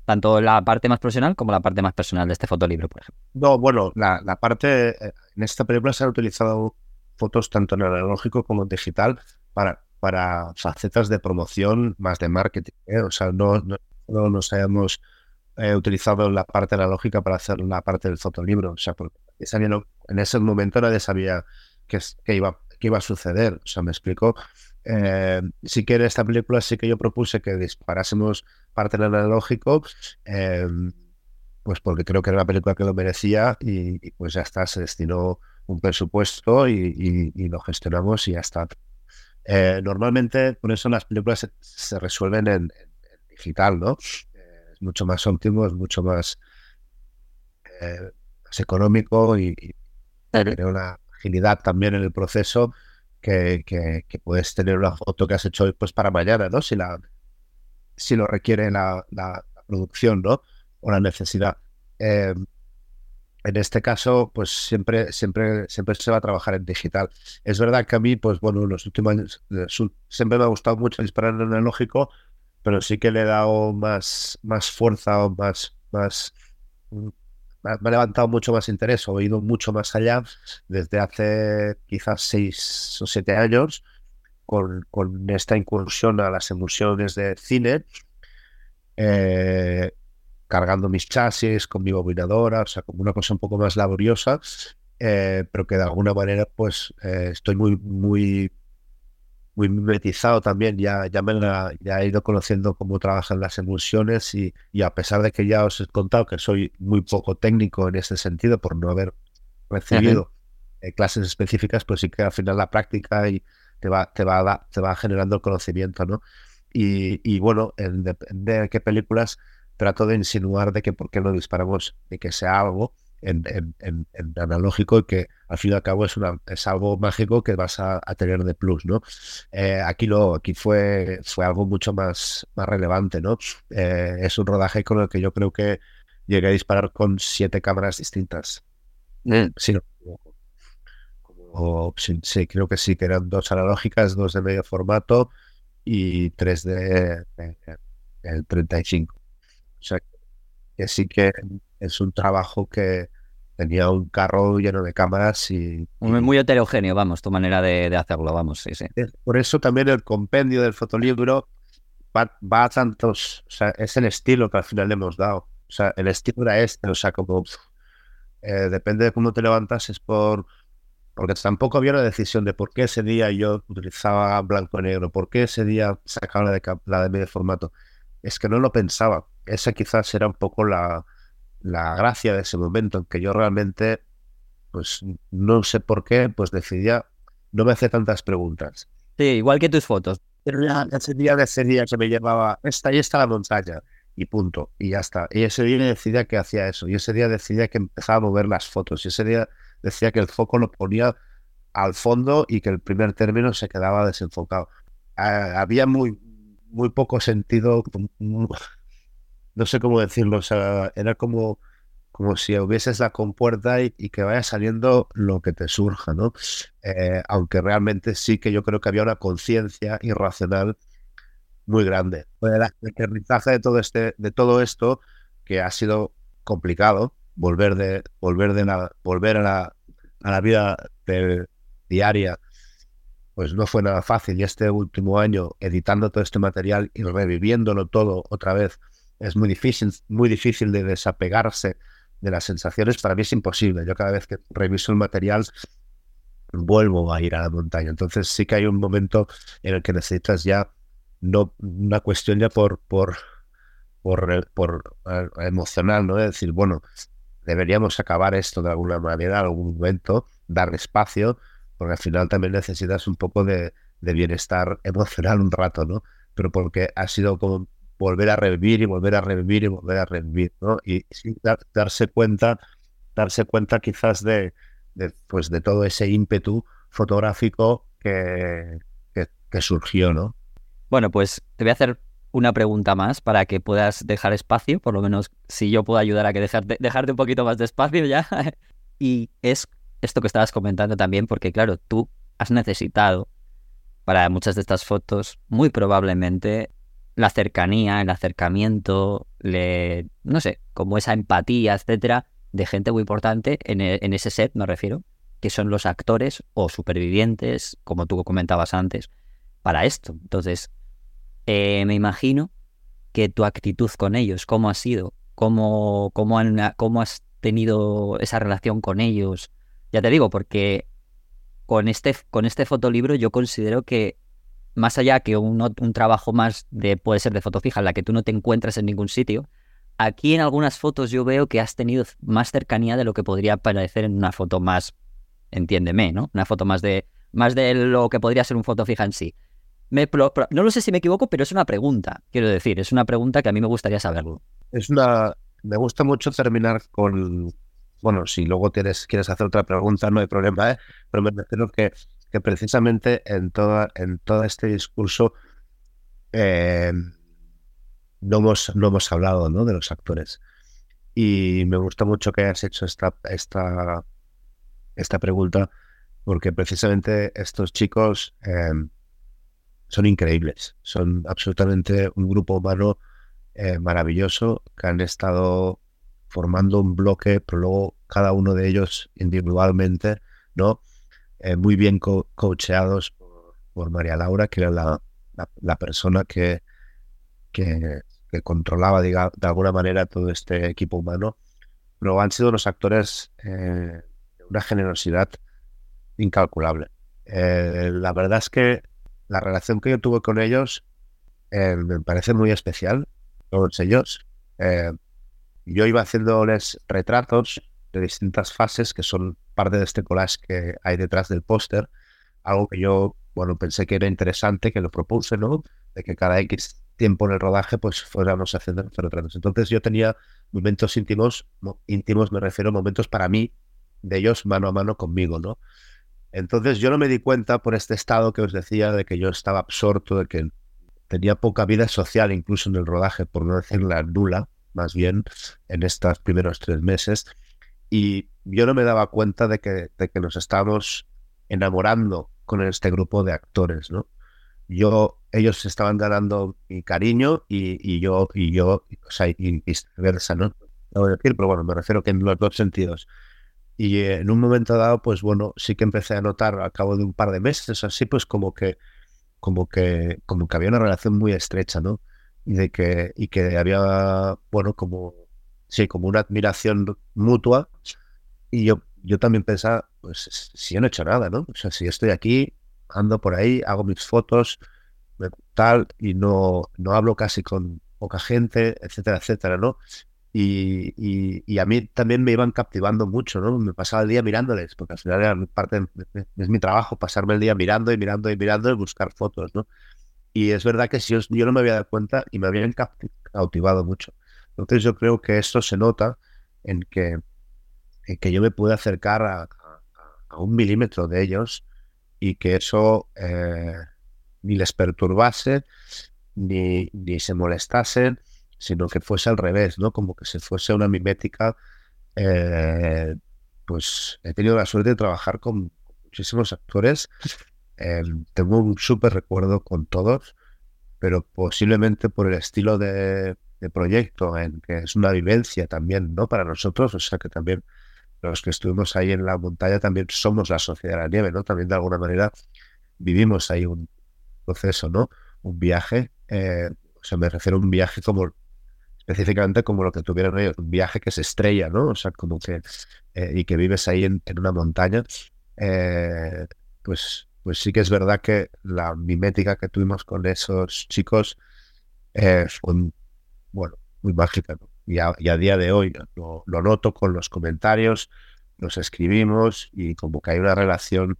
Tanto la parte más profesional como la parte más personal de este fotolibro, por ejemplo. No, bueno, la, la parte. Eh, en esta película se han utilizado fotos tanto en analógico como en digital para, para facetas de promoción más de marketing. O sea, no, no, no nos hayamos he utilizado la parte analógica para hacer la parte del fotolibro. O sea, porque en ese momento nadie sabía qué, iba, iba a suceder. O sea, me explico. Eh, sí en esta película sí que yo propuse que disparásemos parte del analógico, eh, pues porque creo que era una película que lo merecía y, pues ya está, se destinó un presupuesto y, lo gestionamos y ya está. Eh, normalmente, por eso las películas se, resuelven en, digital, ¿no? Mucho más óptimo, es mucho más, eh, económico y, tiene una agilidad también en el proceso que, puedes tener una foto que has hecho hoy pues para mañana, ¿no? Si la si lo requiere la, la producción, ¿no? o la necesidad. Eh, en este caso, pues siempre, siempre, siempre se va a trabajar en digital. Es verdad que a mí, pues bueno, en los últimos años siempre me ha gustado mucho disparar en analógico, pero sí que le he dado más, más fuerza o más, más, mm, me ha levantado mucho más interés o he ido mucho más allá desde hace quizás seis o siete años con, con esta incursión a las emulsiones de cine. Eh, cargando mis chasis con mi bobinadora, o sea, como una cosa un poco más laboriosa, eh, pero que de alguna manera pues eh, estoy muy, muy, muy mimetizado también, ya, ya, me ya he ido conociendo cómo trabajan las emulsiones y, y, a pesar de que ya os he contado que soy muy poco técnico en ese sentido por no haber recibido eh, clases específicas, pues sí que al final la práctica y te va, te va, te va generando el conocimiento, ¿no? Y, y bueno, en, de qué películas trato de insinuar de que por qué no disparamos de que sea algo en, analógico y que al fin y al cabo es, una, es algo mágico que vas a, tener de plus, ¿no? Eh, aquí lo, aquí fue, fue algo mucho más, más relevante, ¿no? Eh, es un rodaje con el que yo creo que llegué a disparar con siete cámaras distintas. Mm. Sí, sí, creo que sí, que eran dos analógicas, dos de medio formato y tres de, de, de 35. O sea, que sí que es un trabajo que tenía un carro lleno de cámaras y... Muy heterogéneo, vamos, tu manera de, hacerlo, vamos, sí, sí. Por eso también el compendio del fotolibro va, a tantos, o sea, es el estilo que al final le hemos dado. O sea, el estilo era este, o sea, como... Eh, depende de cómo te levantas, es por... Porque tampoco había una decisión de por qué ese día yo utilizaba blanco y negro, por qué ese día sacaba la de, la de medio formato. Es que no lo pensaba esa quizás era un poco la, la gracia de ese momento en que yo realmente, pues no sé por qué, pues decidía, no me hace tantas preguntas. Sí, igual que tus fotos. Pero ya ese día, ese día que me llevaba, esta, ahí está la montaña, y punto, y ya está. Y ese día decidía que hacía eso, y ese día decidía que empezaba a mover las fotos, y ese día decía que el foco lo ponía al fondo y que el primer término se quedaba desenfocado. Ah, había muy, muy poco sentido, no sé cómo decirlo, o sea, era como, como si hubieses la compuerta y, que vaya saliendo lo que te surja, ¿no? Eh, aunque realmente sí que yo creo que había una conciencia irracional muy grande. El aterrizaje de todo este, de todo esto, que ha sido complicado, volver de, volver de volver a la, a la vida diaria, pues no fue nada fácil. Y este último año, editando todo este material y reviviéndolo todo otra vez es muy difícil, muy difícil de desapegarse de las sensaciones. Para mí es imposible. Yo cada vez que reviso el material vuelvo a ir a la montaña. Entonces sí que hay un momento en el que necesitas ya no una cuestión ya por por por, por eh, emocional, ¿no? Es decir, bueno, deberíamos acabar esto de alguna manera, algún momento, dar espacio, porque al final también necesitas un poco de, de bienestar emocional un rato, ¿no? Pero porque ha sido como volver a revivir y volver a revivir y volver a revivir, ¿no? Y, darse cuenta, darse cuenta quizás de, pues de todo ese ímpetu fotográfico que, que, surgió, ¿no? Bueno, pues te voy a hacer una pregunta más para que puedas dejar espacio, por lo menos si yo puedo ayudar a que dejarte, dejarte un poquito más de espacio ya. y es esto que estabas comentando también, porque claro, tú has necesitado para muchas de estas fotos, muy probablemente la cercanía, el acercamiento, le, no sé, como esa empatía, etcétera, de gente muy importante en, e, en, ese set, me refiero, que son los actores o supervivientes, como tú comentabas antes, para esto. Entonces, eh, me imagino que tu actitud con ellos, cómo ha sido, cómo, cómo, han, cómo has tenido esa relación con ellos. Ya te digo, porque con este, con este fotolibro yo considero que más allá que un, trabajo más de, puede ser de foto fija, en la que tú no te encuentras en ningún sitio, aquí en algunas fotos yo veo que has tenido más cercanía de lo que podría parecer en una foto más, entiéndeme, ¿no? Una foto más de, más de lo que podría ser un foto fija en sí. No lo sé si me equivoco, pero es una pregunta, quiero decir, es una pregunta que a mí me gustaría saberlo. Es una, me gusta mucho terminar con, bueno, si luego tienes, quieres hacer otra pregunta, no hay problema, ¿eh? pero me refiero que, que precisamente en, toda, en todo este discurso eh, no, hemos, no hemos hablado ¿no? de los actores. Y me gusta mucho que hayas hecho esta, esta, esta pregunta, porque precisamente estos chicos eh, son increíbles, son absolutamente un grupo humano eh, maravilloso que han estado formando un bloque, pero luego cada uno de ellos individualmente, ¿no? Eh, muy bien coacheados por, María Laura, que era la, la, persona que, que, controlaba, diga, de alguna manera, todo este equipo humano. Pero han sido los actores eh, de una generosidad incalculable. la verdad es que la relación que yo tuve con ellos eh, me parece muy especial, todos ellos. Eh, yo iba haciéndoles retratos de distintas fases que son parte de este collage que hay detrás del póster, algo que yo, bueno, pensé que era interesante, que lo propuse, ¿no? De que cada X tiempo en el rodaje, pues fuéramos haciendo retratos. Entonces yo tenía momentos íntimos, íntimos me refiero a momentos para mí, de ellos mano a mano conmigo, ¿no? Entonces yo no me di cuenta por este estado que os decía de que yo estaba absorto, de que tenía poca vida social incluso en el rodaje, por no decir la nula, más bien, en estos primeros tres meses. Y yo no me daba cuenta de que, de que nos estábamos enamorando con este grupo de actores, ¿no? Yo, ellos estaban ganando mi cariño y, yo, y yo, o sea, y viceversa, ¿no? No voy a decir, pero bueno, me refiero que en los dos sentidos. Y en un momento dado, pues bueno, sí que empecé a notar al cabo de un par de meses así, pues como que, como que, como que había una relación muy estrecha, ¿no? Y de que, y que había, bueno, como, sí, como una admiración mutua. Y yo, yo también pensaba, pues si yo no he hecho nada, ¿no? O sea, si yo estoy aquí, ando por ahí, hago mis fotos, tal, y no, no hablo casi con poca gente, etcétera, etcétera, ¿no? Y, a mí también me iban captivando mucho, ¿no? Me pasaba el día mirándoles, porque al final era parte es mi trabajo, pasarme el día mirando y mirando y mirando y buscar fotos, ¿no? Y es verdad que si yo, no me había dado cuenta y me habían cautivado mucho. Entonces yo creo que esto se nota en que, en que yo me pude acercar a, un milímetro de ellos y que eso eh, ni les perturbase, ni, ni se molestasen, sino que fuese al revés, ¿no? Como que se fuese una mimética. Eh, pues he tenido la suerte de trabajar con muchísimos actores. Em, tengo un súper recuerdo con todos, pero posiblemente por el estilo de, proyecto, en que es una vivencia también, ¿no? Para nosotros, o sea que también los que estuvimos ahí en la montaña también somos la sociedad de la nieve, ¿no? También de alguna manera vivimos ahí un proceso, ¿no? Un viaje, eh, o sea, me refiero a un viaje como específicamente como lo que tuvieron ellos, un viaje que se estrella, ¿no? O sea, como que, eh, y que vives ahí en, una montaña, eh, pues, pues sí que es verdad que la mimética que tuvimos con esos chicos eh, fue, bueno, muy mágica, ¿no? y, a, día de hoy lo, noto con los comentarios, los escribimos y como que hay una relación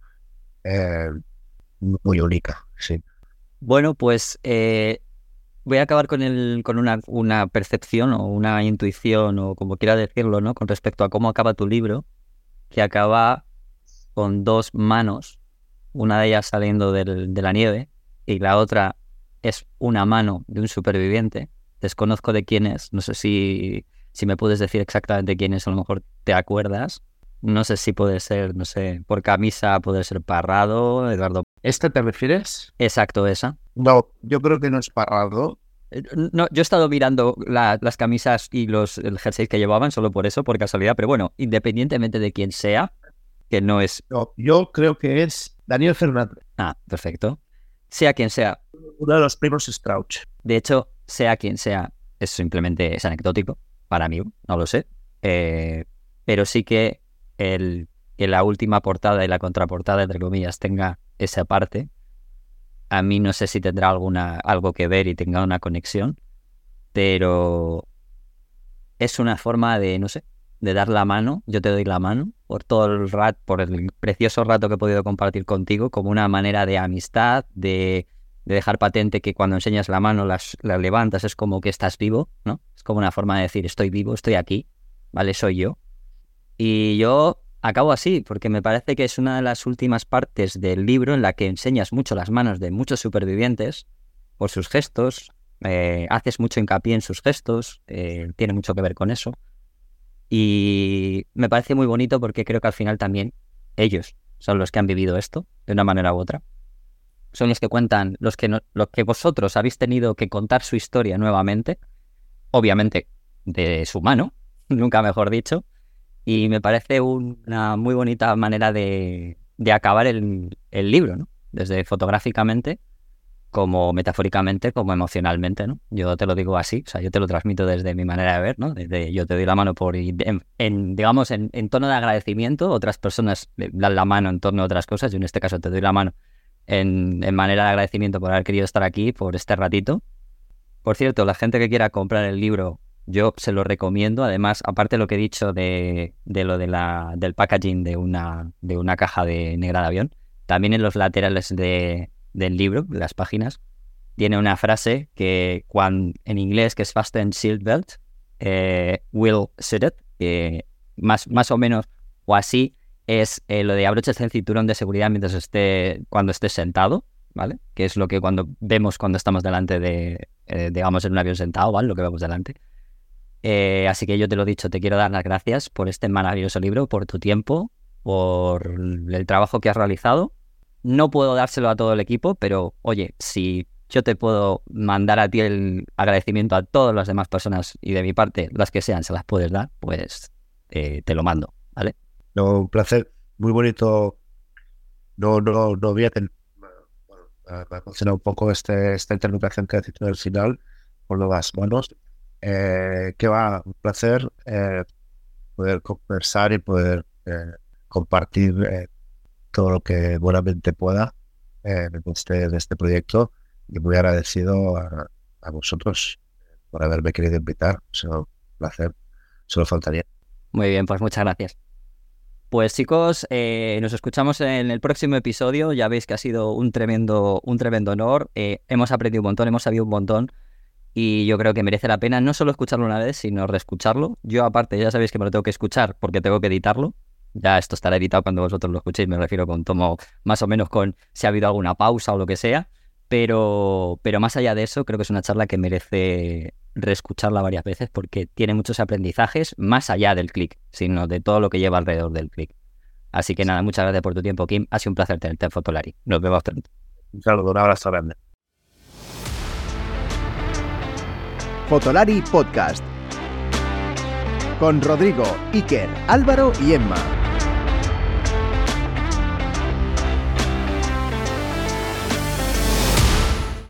muy única, sí. Bueno, pues voy a acabar con, el, con una, una, percepción o una intuición o como quiera decirlo, ¿no? Con respecto a cómo acaba tu libro, que acaba con dos manos, una de ellas saliendo del, de la nieve y la otra es una mano de un superviviente. Desconozco de quién es, no sé si, si me puedes decir exactamente quién es, a lo mejor te acuerdas. No sé si puede ser, no sé, por camisa puede ser Parrado, Eduardo. ¿Este te refieres? Exacto, esa. No, yo creo que no es Parrado. Eh, no, yo he estado mirando las camisas y los el jersey que llevaban solo por eso, por casualidad, pero bueno, independientemente de quién sea, que no es. No, yo creo que es Daniel Fernández. Ah, perfecto. Sea quien sea. Uno de los primos Strauch. De hecho, sea quien sea, es simplemente es anecdótico para mí, no lo sé. Eh, pero sí que el que la última portada y la contraportada, entre comillas, tenga esa parte, a mí no sé si tendrá alguna, algo que ver y tenga una conexión, pero es una forma de, no sé, de dar la mano, yo te doy la mano por todo el rato, por el precioso rato que he podido compartir contigo, como una manera de amistad, de, dejar patente que cuando enseñas la mano, las, levantas, es como que estás vivo, ¿no? Es como una forma de decir, estoy vivo, estoy aquí, ¿vale? Soy yo. Y yo acabo así, porque me parece que es una de las últimas partes del libro en la que enseñas mucho las manos de muchos supervivientes por sus gestos, eh, haces mucho hincapié en sus gestos, eh, tiene mucho que ver con eso. Y me parece muy bonito porque creo que al final también ellos son los que han vivido esto de una manera u otra. Son los que cuentan, los que, los que vosotros habéis tenido que contar su historia nuevamente, obviamente de su mano, nunca mejor dicho. Y me parece una muy bonita manera de, de acabar el, el libro, ¿no? Desde fotográficamente como metafóricamente como emocionalmente, ¿no? Yo te lo digo así, o sea, yo te lo transmito desde mi manera de ver, ¿no? Desde yo te doy la mano por, en, digamos, en, tono de agradecimiento, otras personas dan la mano en torno a otras cosas, yo en este caso te doy la mano en, manera de agradecimiento por haber querido estar aquí, por este ratito. Por cierto, la gente que quiera comprar el libro, yo se lo recomiendo, además, aparte de lo que he dicho de, de lo de la, del packaging de una, de una caja de negra de avión, también en los laterales de, del libro, las páginas, tiene una frase que cuando, en inglés que es Fasten Shield Belt, eh, will sit it, más, más o menos o así es eh, lo de abroches el cinturón de seguridad mientras esté, cuando estés sentado, ¿vale? Que es lo que cuando vemos cuando estamos delante de, eh, digamos, en un avión sentado, ¿vale? Lo que vemos delante. así que yo te lo he dicho, te quiero dar las gracias por este maravilloso libro, por tu tiempo, por el trabajo que has realizado no puedo dárselo a todo el equipo, pero oye, si yo te puedo mandar a ti el agradecimiento a todas las demás personas y de mi parte, las que sean, se las puedes dar, pues eh, te lo mando, ¿vale? No, un placer, muy bonito. No, no, no voy a tener. Bueno, me ha emocionado un poco este, esta interpretación que has hecho al final, por lo las manos. Eh, que va, un placer eh, poder conversar y poder compartir todo lo que buenamente pueda eh, este, de este proyecto y muy agradecido a, vosotros por haberme querido invitar. Es un placer, solo faltaría. Muy bien, pues muchas gracias. Pues chicos, eh, nos escuchamos en el próximo episodio. Ya veis que ha sido un tremendo, un tremendo honor. Eh, hemos aprendido un montón, hemos sabido un montón. Y yo creo que merece la pena no solo escucharlo una vez, sino reescucharlo. Yo aparte, ya sabéis que me lo tengo que escuchar porque tengo que editarlo. Ya esto estará editado cuando vosotros lo escuchéis, me refiero con tomo más o menos con si ha habido alguna pausa o lo que sea. Pero, pero más allá de eso, creo que es una charla que merece reescucharla varias veces porque tiene muchos aprendizajes más allá del clic, sino de todo lo que lleva alrededor del clic. Así que nada, muchas gracias por tu tiempo, Kim. Ha sido un placer tenerte en Fotolari. Nos vemos pronto. Un saludo, un abrazo grande. Fotolari Podcast con Rodrigo, Iker, Álvaro y Emma.